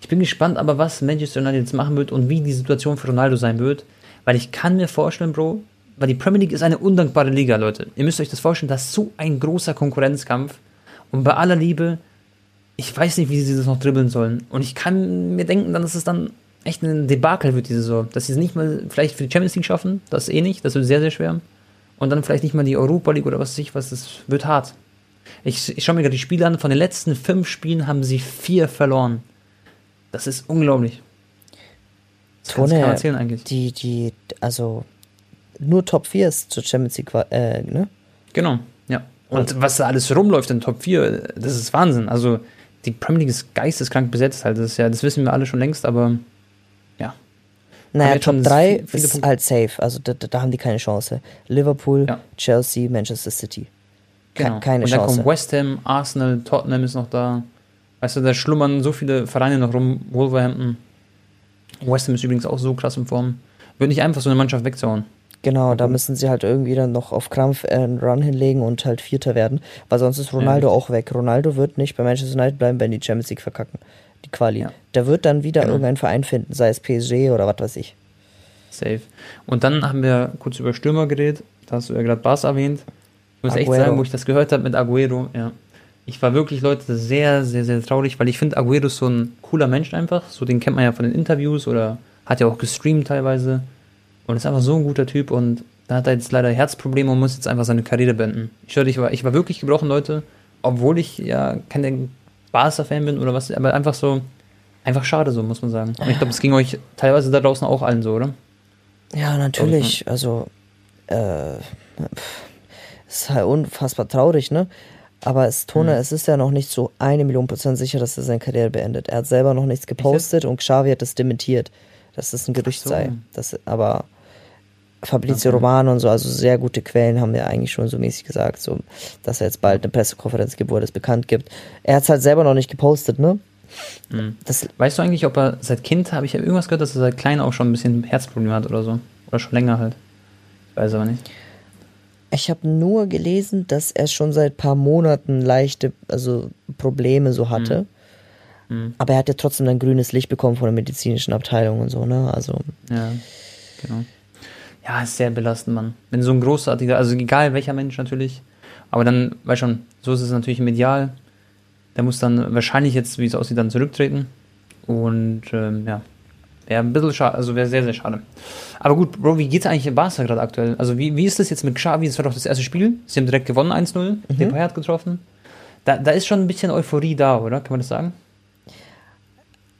ich bin gespannt, aber was Manchester United jetzt machen wird und wie die Situation für Ronaldo sein wird. Weil ich kann mir vorstellen, Bro, weil die Premier League ist eine undankbare Liga, Leute. Ihr müsst euch das vorstellen, das ist so ein großer Konkurrenzkampf. Und bei aller Liebe, ich weiß nicht, wie sie das noch dribbeln sollen. Und ich kann mir denken, dass es dann echt ein Debakel wird, diese Saison. Dass sie es nicht mal vielleicht für die Champions League schaffen, das eh nicht, das wird sehr, sehr schwer. Und dann vielleicht nicht mal die Europa League oder was weiß ich was, das wird hart. Ich, ich schaue mir gerade die Spiele an, von den letzten fünf Spielen haben sie vier verloren. Das ist unglaublich. Das Tone, kann man erzählen eigentlich. Die, die, also nur Top 4 ist zur Champions League, äh, ne? Genau, ja. Und was da alles rumläuft in Top 4, das ist Wahnsinn. Also die Premier League ist geisteskrank besetzt halt. Das, ist ja, das wissen wir alle schon längst, aber ja. Naja, Top 3 ist Punkte. halt safe. Also da, da, haben die keine Chance. Liverpool, ja. Chelsea, Manchester City. Genau. Keine Und dann Chance. kommen West Ham, Arsenal, Tottenham ist noch da. Weißt du, da schlummern so viele Vereine noch rum. Wolverhampton. West Ham ist übrigens auch so krass in Form. Wird nicht einfach so eine Mannschaft wegzauen. Genau, da müssen sie halt irgendwie dann noch auf Krampf einen Run hinlegen und halt Vierter werden, weil sonst ist Ronaldo ja, auch weg. Ronaldo wird nicht bei Manchester United bleiben, wenn die Champions League verkacken. Die Quali. Ja. Der wird dann wieder genau. irgendeinen Verein finden, sei es PSG oder was weiß ich. Safe. Und dann haben wir kurz über Stürmer geredet. Da hast du ja gerade Bas erwähnt. Ich muss Aguero. echt sagen, wo ich das gehört habe mit Aguero, ja. Ich war wirklich, Leute, sehr, sehr, sehr traurig, weil ich finde, Aguero ist so ein cooler Mensch einfach. So, den kennt man ja von den Interviews oder hat ja auch gestreamt teilweise. Und ist einfach so ein guter Typ und da hat er jetzt leider Herzprobleme und muss jetzt einfach seine Karriere beenden. Ich, ich, war, ich war wirklich gebrochen, Leute, obwohl ich ja kein Barca-Fan bin oder was, aber einfach so, einfach schade so, muss man sagen. Und ich glaube, es ging euch teilweise da draußen auch allen so, oder? Ja, natürlich. Also, äh, ist halt unfassbar traurig, ne? Aber es, Tone, mhm. es ist ja noch nicht so eine Million Prozent sicher, dass er seine Karriere beendet. Er hat selber noch nichts gepostet und Xavi hat das dementiert, dass das ein Gerücht so. sei. Das, aber Fabrizio okay. Romano und so, also sehr gute Quellen haben ja eigentlich schon so mäßig gesagt, so, dass er jetzt bald eine Pressekonferenz gibt, wo er das bekannt gibt. Er hat es halt selber noch nicht gepostet, ne? Mhm. Das, weißt du eigentlich, ob er seit Kind, habe ich ja irgendwas gehört, dass er seit klein auch schon ein bisschen Herzprobleme hat oder so? Oder schon länger halt. Ich weiß aber nicht. Ich habe nur gelesen, dass er schon seit paar Monaten leichte, also Probleme so hatte. Mhm. Mhm. Aber er hat ja trotzdem ein grünes Licht bekommen von der medizinischen Abteilung und so, ne? Also. Ja, genau ja, ist sehr belastend, Mann. Wenn so ein großartiger, also egal welcher Mensch natürlich, aber dann, weil schon, so ist es natürlich medial. Der muss dann wahrscheinlich jetzt, wie es aussieht, dann zurücktreten. Und ähm, ja, wäre ein bisschen schade, also wäre sehr, sehr schade. Aber gut, Bro, wie geht's eigentlich in Barca gerade aktuell? Also wie, wie ist das jetzt mit Xavi? Das war doch das erste Spiel. Sie haben direkt gewonnen, 1-0. Mhm. Depay hat getroffen. Da, da ist schon ein bisschen Euphorie da, oder? Kann man das sagen?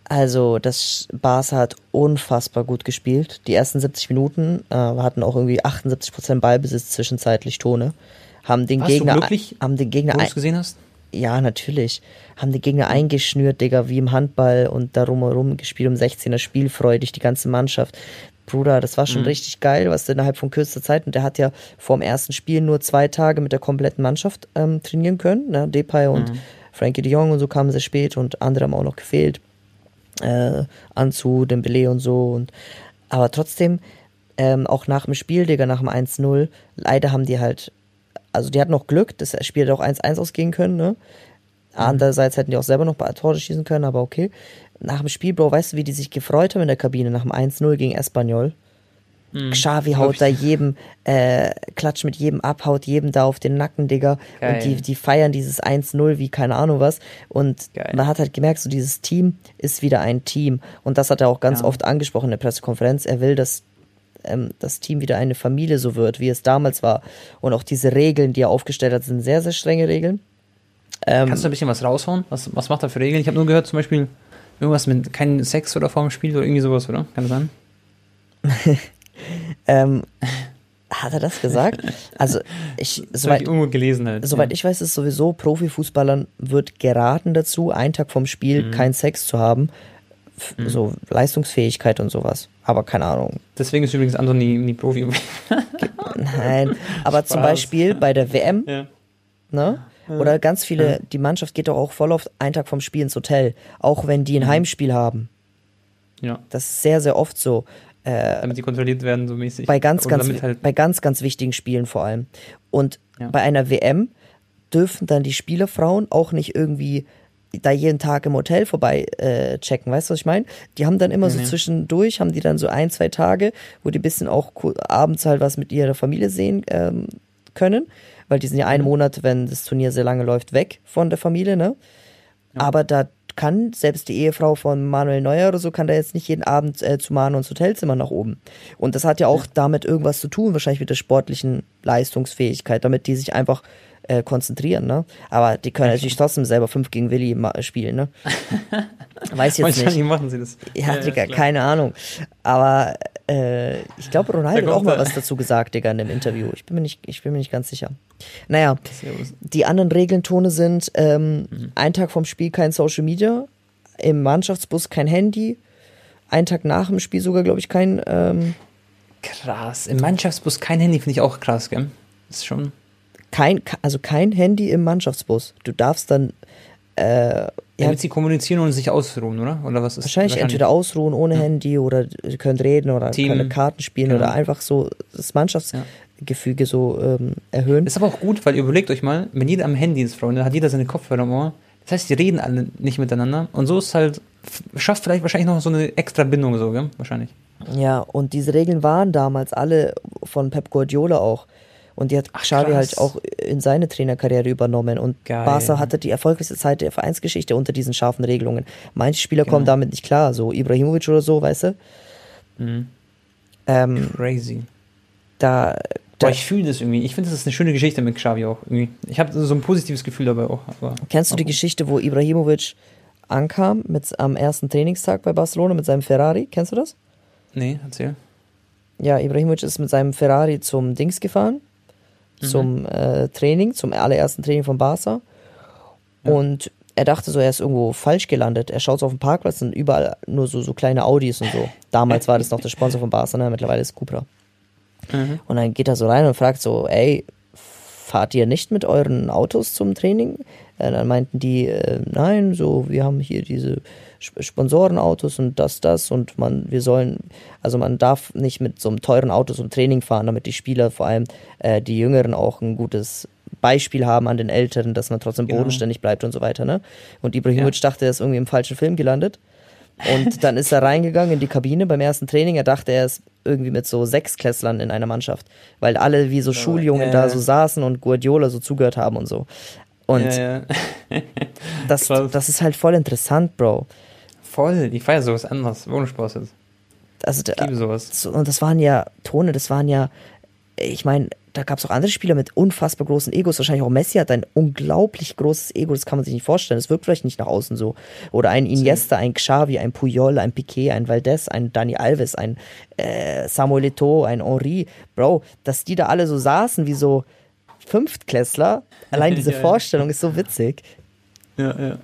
Also, das Barca hat unfassbar gut gespielt. Die ersten 70 Minuten äh, hatten auch irgendwie 78% Ballbesitz zwischenzeitlich Tone. Haben den Warst Gegner, du glücklich, haben den Gegner, wo gesehen hast? Ja, natürlich. Haben den Gegner eingeschnürt, Digga, wie im Handball und darum herum gespielt um 16er spielfreudig, die ganze Mannschaft. Bruder, das war schon mhm. richtig geil, was der innerhalb von kürzester Zeit, und der hat ja vor dem ersten Spiel nur zwei Tage mit der kompletten Mannschaft ähm, trainieren können. Ne? Depay und mhm. Frankie de Jong und so kamen sehr spät und andere haben auch noch gefehlt äh, Anzu, Dembele und so. Und, aber trotzdem, ähm, auch nach dem Spiel, Digga, nach dem 1-0, leider haben die halt, also die hatten noch Glück, das Spiel hätte auch 1-1 ausgehen können, ne? Mhm. Andererseits hätten die auch selber noch bei Tore schießen können, aber okay. Nach dem Spiel, Bro, weißt du, wie die sich gefreut haben in der Kabine nach dem 1-0 gegen Espanyol? Mhm, Xavi haut da jedem, äh, klatscht mit jedem ab, haut jedem da auf den Nacken, Digga. Geil. Und die, die feiern dieses 1-0 wie keine Ahnung was. Und Geil. man hat halt gemerkt, so dieses Team ist wieder ein Team. Und das hat er auch ganz ja. oft angesprochen in der Pressekonferenz. Er will, dass ähm, das Team wieder eine Familie so wird, wie es damals war. Und auch diese Regeln, die er aufgestellt hat, sind sehr, sehr strenge Regeln. Ähm, Kannst du ein bisschen was raushauen? Was, was macht er für Regeln? Ich habe nur gehört, zum Beispiel irgendwas mit keinem Sex oder vorm Spiel oder irgendwie sowas, oder? Kann das sein? ähm, hat er das gesagt? Also ich, soweit, ich gelesen halt. Soweit ja. ich weiß, ist sowieso Profifußballern wird geraten dazu, einen Tag vom Spiel mhm. keinen Sex zu haben. Mhm. So Leistungsfähigkeit und sowas. Aber keine Ahnung. Deswegen ist übrigens Anton nie, nie Profi. Nein, aber Spaß. zum Beispiel bei der WM, ja. ne? Oder ganz viele, die Mannschaft geht doch auch voll oft einen Tag vom Spiel ins Hotel, auch wenn die ein Heimspiel haben. Ja. Das ist sehr, sehr oft so. damit die kontrolliert werden, so mäßig. Bei ganz, Oder ganz, halt, bei ganz, ganz wichtigen Spielen vor allem. Und Ja. bei einer WM dürfen dann die Spielerfrauen auch nicht irgendwie da jeden Tag im Hotel vorbei äh, checken, weißt du, was ich meine? Die haben dann immer so nee. zwischendurch, haben die dann so ein, zwei Tage, wo die bisschen auch abends halt was mit ihrer Familie sehen ähm, können, weil die sind ja Mhm. einen Monat, wenn das Turnier sehr lange läuft, weg von der Familie, ne? Aber da kann selbst die Ehefrau von Manuel Neuer oder so, kann da jetzt nicht jeden Abend äh, zu Manu ins Hotelzimmer nach oben. Und das hat ja auch damit irgendwas zu tun, wahrscheinlich mit der sportlichen Leistungsfähigkeit, damit die sich einfach äh, konzentrieren, ne? Aber die können natürlich trotzdem selber 5 gegen Willi spielen, ne? Weiß jetzt wahrscheinlich nicht. machen sie das. Ja, Digga, klar. keine Ahnung. Aber äh, ich glaube, Ronaldo hat auch mal was dazu gesagt, Digga, in dem Interview. Ich bin mir nicht, ich bin mir nicht ganz sicher. Naja, Servus. die anderen Regelntone sind ähm, Mhm. ein Tag vom Spiel kein Social Media, im Mannschaftsbus kein Handy, ein Tag nach dem Spiel sogar, glaube ich, kein. Ähm, Krass. Im Mannschaftsbus kein Handy finde ich auch krass, gell? Das ist schon. kein, also kein Handy im Mannschaftsbus. Du darfst dann äh, ja, Damit sie kommunizieren und sich ausruhen, oder? Oder was ist wahrscheinlich entweder ausruhen ohne Handy oder ihr könnt reden oder Team. können Karten spielen Genau. oder einfach so das Mannschaftsgefüge so ähm, erhöhen. Ist aber auch gut, weil ihr überlegt euch mal, wenn jeder am Handy ist, Freunde, hat jeder seine Kopfhörer im Ohr. Das heißt, die reden alle nicht miteinander. Und so ist halt, schafft vielleicht wahrscheinlich noch so eine extra Bindung, so, gell? Wahrscheinlich. Ja, und diese Regeln waren damals alle von Pep Guardiola auch. Und die hat Ach, Xavi krass. halt auch in seine Trainerkarriere übernommen. Und Geil. Barca hatte die erfolgreichste Zeit der Vereinsgeschichte unter diesen scharfen Regelungen. Manche Spieler kommen Genau. damit nicht klar, so Ibrahimovic oder so, weißt du? Mhm. Ähm, Crazy. da, da Boah, ich fühle das irgendwie. Ich finde, das ist eine schöne Geschichte mit Xavi auch. Irgendwie. Ich habe so ein positives Gefühl dabei auch. Kennst du die Geschichte, wo Ibrahimovic ankam mit, am ersten Trainingstag bei Barcelona mit seinem Ferrari? Kennst du das? Nee, erzähl. Ja, Ibrahimovic ist mit seinem Ferrari zum Dings gefahren, zum äh, Training, zum allerersten Training von Barca. Und er dachte so, er ist irgendwo falsch gelandet. Er schaut so auf den Parkplatz und überall nur so, so kleine Audis und so. Damals war das noch der Sponsor von Barca, ne? mittlerweile ist Cupra. Und dann geht er so rein und fragt so, ey, fahrt ihr nicht mit euren Autos zum Training? Äh, dann meinten die, äh, nein, so, wir haben hier diese Sp Sponsorenautos und das, das und man, wir sollen, also man darf nicht mit so einem teuren Auto zum Training fahren, damit die Spieler, vor allem äh, die Jüngeren, auch ein gutes Beispiel haben an den Älteren, dass man trotzdem Genau. bodenständig bleibt und so weiter, ne? Und Ibrahimovic dachte, er ist irgendwie im falschen Film gelandet. Und dann ist er reingegangen in die Kabine beim ersten Training. Er dachte, er ist irgendwie mit so Sechsklässlern in einer Mannschaft, weil alle wie so Schuljungen ja, da ja. so saßen und Guardiola so zugehört haben und so. Und ja, ja. das, krass. das ist halt voll interessant, Bro. Voll, ich feiere sowas anders. Ohne Spaß jetzt. Also, Ich liebe sowas. so, und das waren ja Tone, das waren ja, ich meine, da gab es auch andere Spieler mit unfassbar großen Egos. Wahrscheinlich auch Messi hat ein unglaublich großes Ego, das kann man sich nicht vorstellen. Das wirkt vielleicht nicht nach außen so. Oder ein Iniesta, ein Xavi, ein Puyol, ein Piquet, ein Valdez, ein Dani Alves, ein äh, Samuel Eto'o, ein Henri. Bro, dass die da alle so saßen wie so Fünftklässler. Allein diese Ja, ja. Vorstellung ist so witzig. Ja, ja.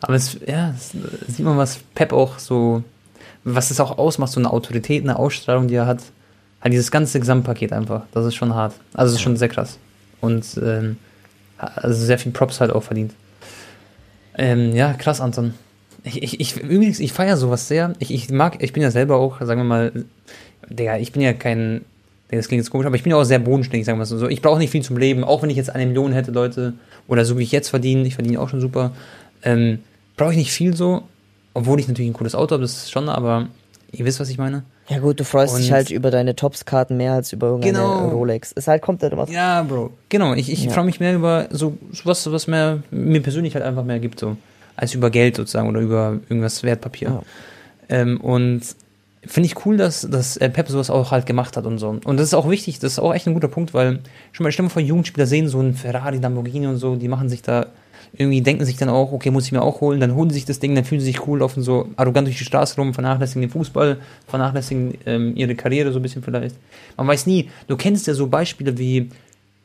Aber es, ja, es sieht man, was Pep auch so, was es auch ausmacht, so eine Autorität, eine Ausstrahlung, die er hat. Halt dieses ganze Gesamtpaket einfach. Das ist schon hart. Also es ist schon sehr krass. Und ähm, also sehr viel Props halt auch verdient. Ähm, ja, krass, Anton. Ich, ich, ich, übrigens, ich feiere sowas sehr. Ich, ich mag, ich bin ja selber auch, sagen wir mal, Digga, ich bin ja kein, das klingt jetzt komisch, aber ich bin ja auch sehr bodenständig, sagen wir mal so. Ich brauche nicht viel zum Leben, auch wenn ich jetzt eine Million hätte, Leute, oder so wie ich jetzt verdiene, ich verdiene auch schon super, ähm, brauche ich nicht viel so, obwohl ich natürlich ein cooles Auto habe, das ist schon, aber ihr wisst, was ich meine. Ja gut, du freust dich Und- halt über deine Tops-Karten mehr als über irgendeine Genau. Rolex. Es halt kommt halt immer Ja, Bro. Genau, ich, ich Ja. freue mich mehr über so so was, was mehr, mir persönlich halt einfach mehr gibt, so, als über Geld sozusagen oder über irgendwas Wertpapier. Ja. Ähm, und finde ich cool, dass, dass äh, Pep sowas auch halt gemacht hat und so. Und das ist auch wichtig, das ist auch echt ein guter Punkt, weil, schon mal, stell mal vor, Jugendspieler sehen so einen Ferrari, Lamborghini und so, die machen sich da, irgendwie denken sich dann auch, okay, muss ich mir auch holen, dann holen sie sich das Ding, dann fühlen sie sich cool, laufen so arrogant durch die Straße rum, vernachlässigen den Fußball, vernachlässigen ähm, ihre Karriere so ein bisschen vielleicht. Man weiß nie, du kennst ja so Beispiele wie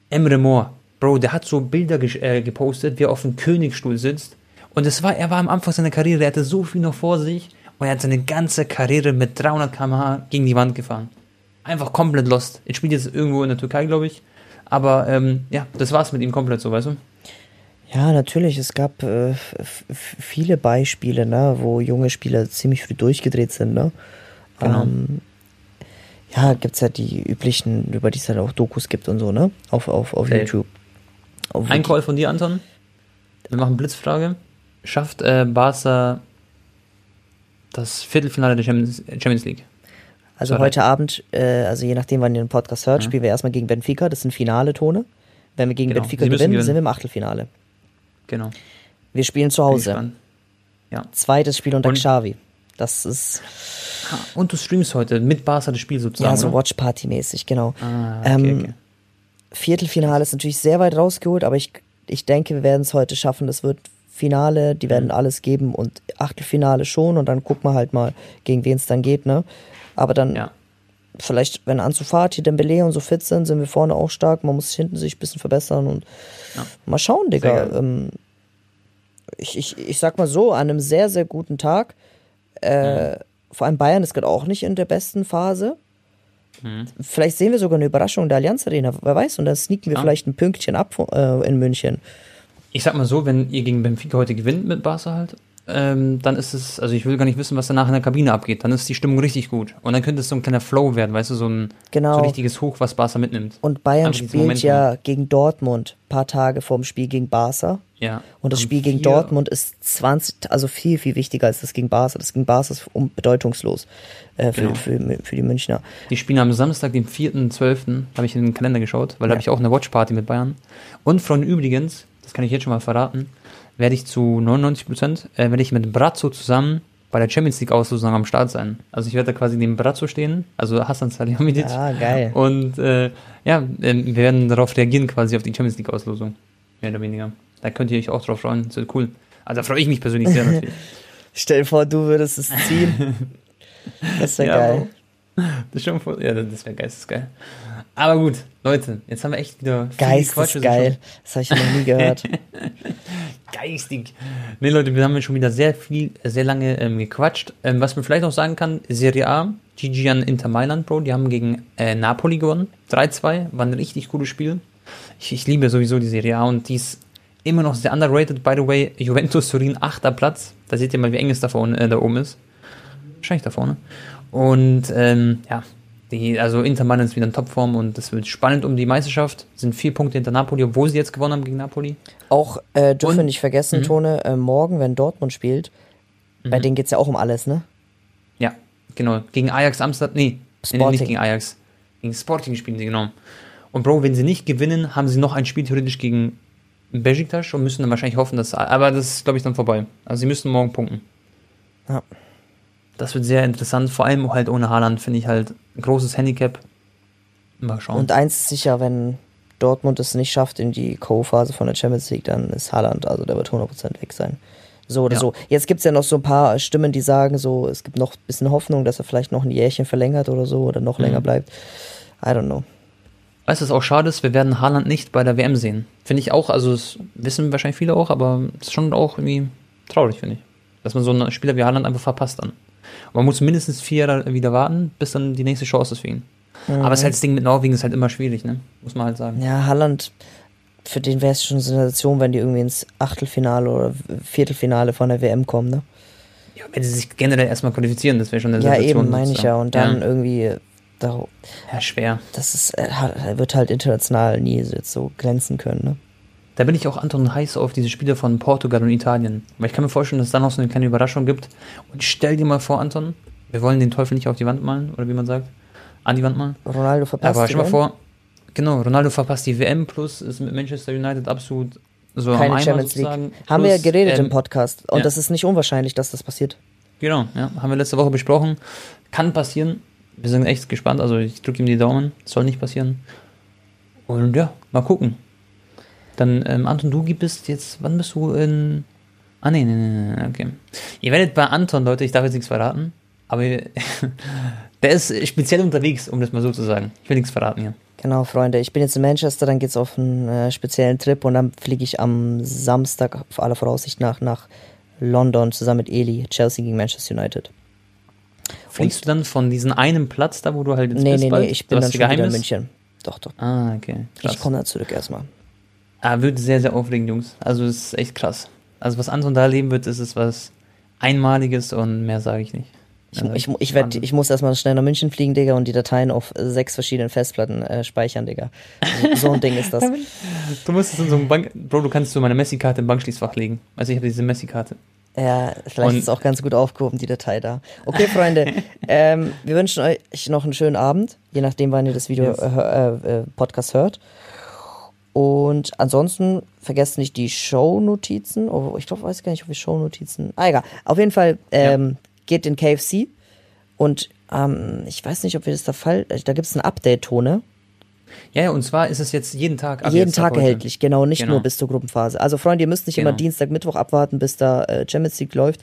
Emre Moore, Bro, der hat so Bilder gesch- äh, gepostet, wie er auf dem Königsstuhl sitzt. Und es war, er war am Anfang seiner Karriere, er hatte so viel noch vor sich und er hat seine ganze Karriere mit 300 km/h gegen die Wand gefahren. Einfach komplett lost. Er spielt jetzt irgendwo in der Türkei, glaube ich. Aber ähm, ja, das war's mit ihm komplett so, weißt du? Ja, natürlich. Es gab äh, viele Beispiele, ne, wo junge Spieler ziemlich früh durchgedreht sind. Ne? Genau. Ähm, ja, gibt's ja die üblichen, über die es halt auch Dokus gibt und so, ne? Auf, auf, auf Okay. YouTube. Auf Ein Call von dir, Anton. Wir machen Blitzfrage. Schafft äh, Barca das Viertelfinale der Champions, Champions League? Also Sorry. heute Abend, äh, also je nachdem, wann ihr den Podcast hört, Ja. spielen wir erstmal gegen Benfica. Das sind finale Tone. Wenn wir gegen Genau. Benfica gewinnen, gewinnen. sind wir im Achtelfinale. Genau. Wir spielen zu Hause. Ja. Zweites Spiel unter Und- Xavi. Das ist Und du streamst heute mit Barca das Spiel sozusagen. ja so oder? Watch Party mäßig, genau. Ah, okay, Ähm, okay. Viertelfinale ist natürlich sehr weit rausgeholt, aber ich, ich denke, wir werden es heute schaffen. Es wird Finale, die Mhm. werden alles geben und Achtelfinale schon und dann gucken wir halt mal, gegen wen es dann geht, ne? Aber dann Ja. vielleicht, wenn Ansu Fati, Dembele und so fit sind, sind wir vorne auch stark. Man muss hinten sich ein bisschen verbessern und Ja. mal schauen, Digga. Ähm, ich, ich, ich sag mal so, an einem sehr, sehr guten Tag, äh, vor allem Bayern ist gerade auch nicht in der besten Phase. Mhm. Vielleicht sehen wir sogar eine Überraschung in der Allianz Arena, wer weiß, und dann sneaken wir Ja. vielleicht ein Pünktchen ab äh, in München. Ich sag mal so, wenn ihr gegen Benfica heute gewinnt mit Barca halt, ähm, dann ist es, also ich will gar nicht wissen, was danach in der Kabine abgeht. Dann ist die Stimmung richtig gut. Und dann könnte es so ein kleiner Flow werden, weißt du, so ein, Genau. so ein richtiges Hoch, was Barca mitnimmt. Und Bayern dieses spielt Momentum. ja gegen Dortmund, paar Tage vorm Spiel gegen Barca. Ja. Und das Am Spiel gegen Dortmund ist 20, also viel, viel wichtiger als das gegen Barca. Das gegen Barca ist um, bedeutungslos äh, für, Genau. für, für die Münchner. Die spielen am Samstag, den 4.12., habe ich in den Kalender geschaut, weil da habe ich auch eine Watchparty mit Bayern. Und von übrigens, das kann ich jetzt schon mal verraten, werde ich zu 99 Prozent, äh, werde ich mit Brazzo zusammen bei der Champions League Auslosung am Start sein. Also ich werde da quasi neben Brazzo stehen, also Hassan Salihamidzic. Ah, geil. Und äh, ja, ähm, wir werden darauf reagieren quasi auf die Champions League Auslosung. Mehr oder weniger. Da könnt ihr euch auch drauf freuen. Das wird cool. Also da freue ich mich persönlich sehr natürlich. Stell dir vor, du würdest es ziehen. Das wäre Ja, geil. Das ist schon ja, das wäre geistesgeil. Aber gut, Leute, jetzt haben wir echt wieder Geist ist geil. Das habe ich noch nie gehört. Geistig. Nee, Leute, wir haben schon wieder sehr viel, sehr lange ähm, gequatscht. Ähm, was man vielleicht noch sagen kann, Serie A, GG an Inter Mailand, Bro, die haben gegen äh, Napoli gewonnen. 3-2, war ein richtig cooles Spiel. Ich, ich liebe sowieso die Serie A und die ist immer noch sehr underrated. By the way, Juventus Turin, achter Platz. Da seht ihr mal, wie eng es da, vorne, äh, da oben ist. Wahrscheinlich da vorne. Und ähm, ja, die, also Inter Mailand ist wieder in Topform und es wird spannend um die Meisterschaft. Sind vier Punkte hinter Napoli, obwohl sie jetzt gewonnen haben gegen Napoli. Auch äh, dürfen wir nicht vergessen, Mhm. Tone, äh, morgen, wenn Dortmund spielt, bei denen geht's ja auch um alles, ne? Ja, genau. Gegen Ajax Amsterdam. Nee, nee, nee, Sporting. nicht gegen Ajax. Gegen Sporting spielen sie, genau. Und Bro, wenn sie nicht gewinnen, haben sie noch ein Spiel theoretisch gegen Besiktas und müssen dann wahrscheinlich hoffen, dass. Aber das ist, glaube ich, dann vorbei. Also sie müssen morgen punkten. Ja. Das wird sehr interessant, vor allem halt ohne Haaland, finde ich halt ein großes Handicap. Mal schauen. Und eins ist sicher, wenn Dortmund es nicht schafft in die Co-Phase von der Champions League, dann ist Haaland, also der wird 100% weg sein. So oder Ja. so. Jetzt gibt's ja noch so ein paar Stimmen, die sagen, so, es gibt noch ein bisschen Hoffnung, dass er vielleicht noch ein Jährchen verlängert oder so oder noch Mhm. länger bleibt. I don't know. Weißt du, was auch schade ist? Wir werden Haaland nicht bei der WM sehen. Finde ich auch, also das wissen wahrscheinlich viele auch, aber es ist schon auch irgendwie traurig, finde ich. Dass man so einen Spieler wie Haaland einfach verpasst dann. Und man muss mindestens vier Jahre wieder warten, bis dann die nächste Chance ist für ihn. Aber es ist halt das Ding mit Norwegen ist halt immer schwierig, ne? Muss man halt sagen. Ja, Haaland, für den wäre es schon eine Sensation, wenn die irgendwie ins Achtelfinale oder Viertelfinale von der WM kommen, ne? Ja, wenn sie sich generell erstmal qualifizieren, das wäre schon eine Ja, Sensation. eben, meine ich ja. Und dann Ja, irgendwie, da, ja, schwer. das ist, er, er wird halt international nie so glänzen können, ne? Da bin ich auch Anton heiß auf diese Spiele von Portugal und Italien. Weil ich kann mir vorstellen, dass es da noch so eine kleine Überraschung gibt. Und stell dir mal vor, Anton, wir wollen den Teufel nicht auf die Wand malen, oder wie man sagt. An die Wand malen. Ronaldo verpasst. Aber die stell mal vor, genau, Ronaldo verpasst die WM plus ist mit Manchester United absolut so am Keine Eimer Champions League. sozusagen. Haben wir ja geredet ähm, im Podcast. Und ja. das ist nicht unwahrscheinlich, dass das passiert. Genau, ja, haben wir letzte Woche besprochen. Kann passieren. Wir sind echt gespannt. Also ich drücke ihm die Daumen. Soll nicht passieren. Und ja, mal gucken. Dann, ähm, Anton, du bist jetzt, wann bist du in. Ah, nee, nee, nee, nee, okay. Ihr werdet bei Anton, Leute, ich darf jetzt nichts verraten, aber der ist speziell unterwegs, um das mal so zu sagen. Ich will nichts verraten hier. Genau, Freunde. Ich bin jetzt in Manchester, dann geht's auf einen äh, speziellen Trip und dann fliege ich am Samstag auf aller Voraussicht nach nach London zusammen mit Eli, Chelsea gegen Manchester United. Fliegst du dann von diesem einen Platz da, wo du halt jetzt Nee, bist? nee, bald, nee, ich bin dann schon wieder in? München. Doch, doch. Ah, okay. Ich Krass. komme dann zurück erstmal. Ah, wird sehr, sehr aufregend, Jungs. Also es ist echt krass. Also was Anton da erleben wird, ist es was Einmaliges und mehr sage ich nicht. Ich, ich, ich, werd, ich muss erstmal schnell nach München fliegen, Digga, und die Dateien auf sechs verschiedenen Festplatten äh, speichern, Digga. So, so ein Ding ist das. Du musst es in so einem Bank. Bro, du kannst so meine Messi-Karte im Bankschließfach legen. Also ich habe diese Messi-Karte. Ja, vielleicht Und- ist es auch ganz gut aufgehoben, die Datei da. Okay, Freunde, ähm, wir wünschen euch noch einen schönen Abend, je nachdem, wann ihr das Video Yes. äh, äh, Podcast hört. Und ansonsten vergesst nicht die Show-Notizen. Oh, ich glaube, weiß gar nicht, ob wir Show-Notizen. Ah, egal. Auf jeden Fall ähm, geht in KFC und ähm, ich weiß nicht, ob wir das da Fall. Da gibt es einen Update-Tone. Ja, ja, und zwar ist es jetzt jeden Tag. ab Jeden Tag erhältlich, genau, nicht Genau. nur bis zur Gruppenphase. Also Freunde, ihr müsst nicht immer Genau. Dienstag, Mittwoch abwarten, bis da äh, Champions League läuft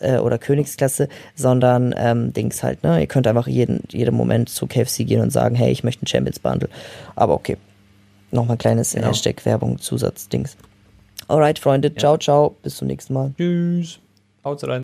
äh, oder Königsklasse, sondern ähm, Dings halt, ne? Ihr könnt einfach jeden, jeden Moment zu KFC gehen und sagen, hey, ich möchte ein Champions Bundle. Aber okay. Nochmal ein kleines Genau. Hashtag Werbung, Zusatz, Dings. Alright, Freunde, ciao, ciao, bis zum nächsten Mal. Tschüss. Haut rein.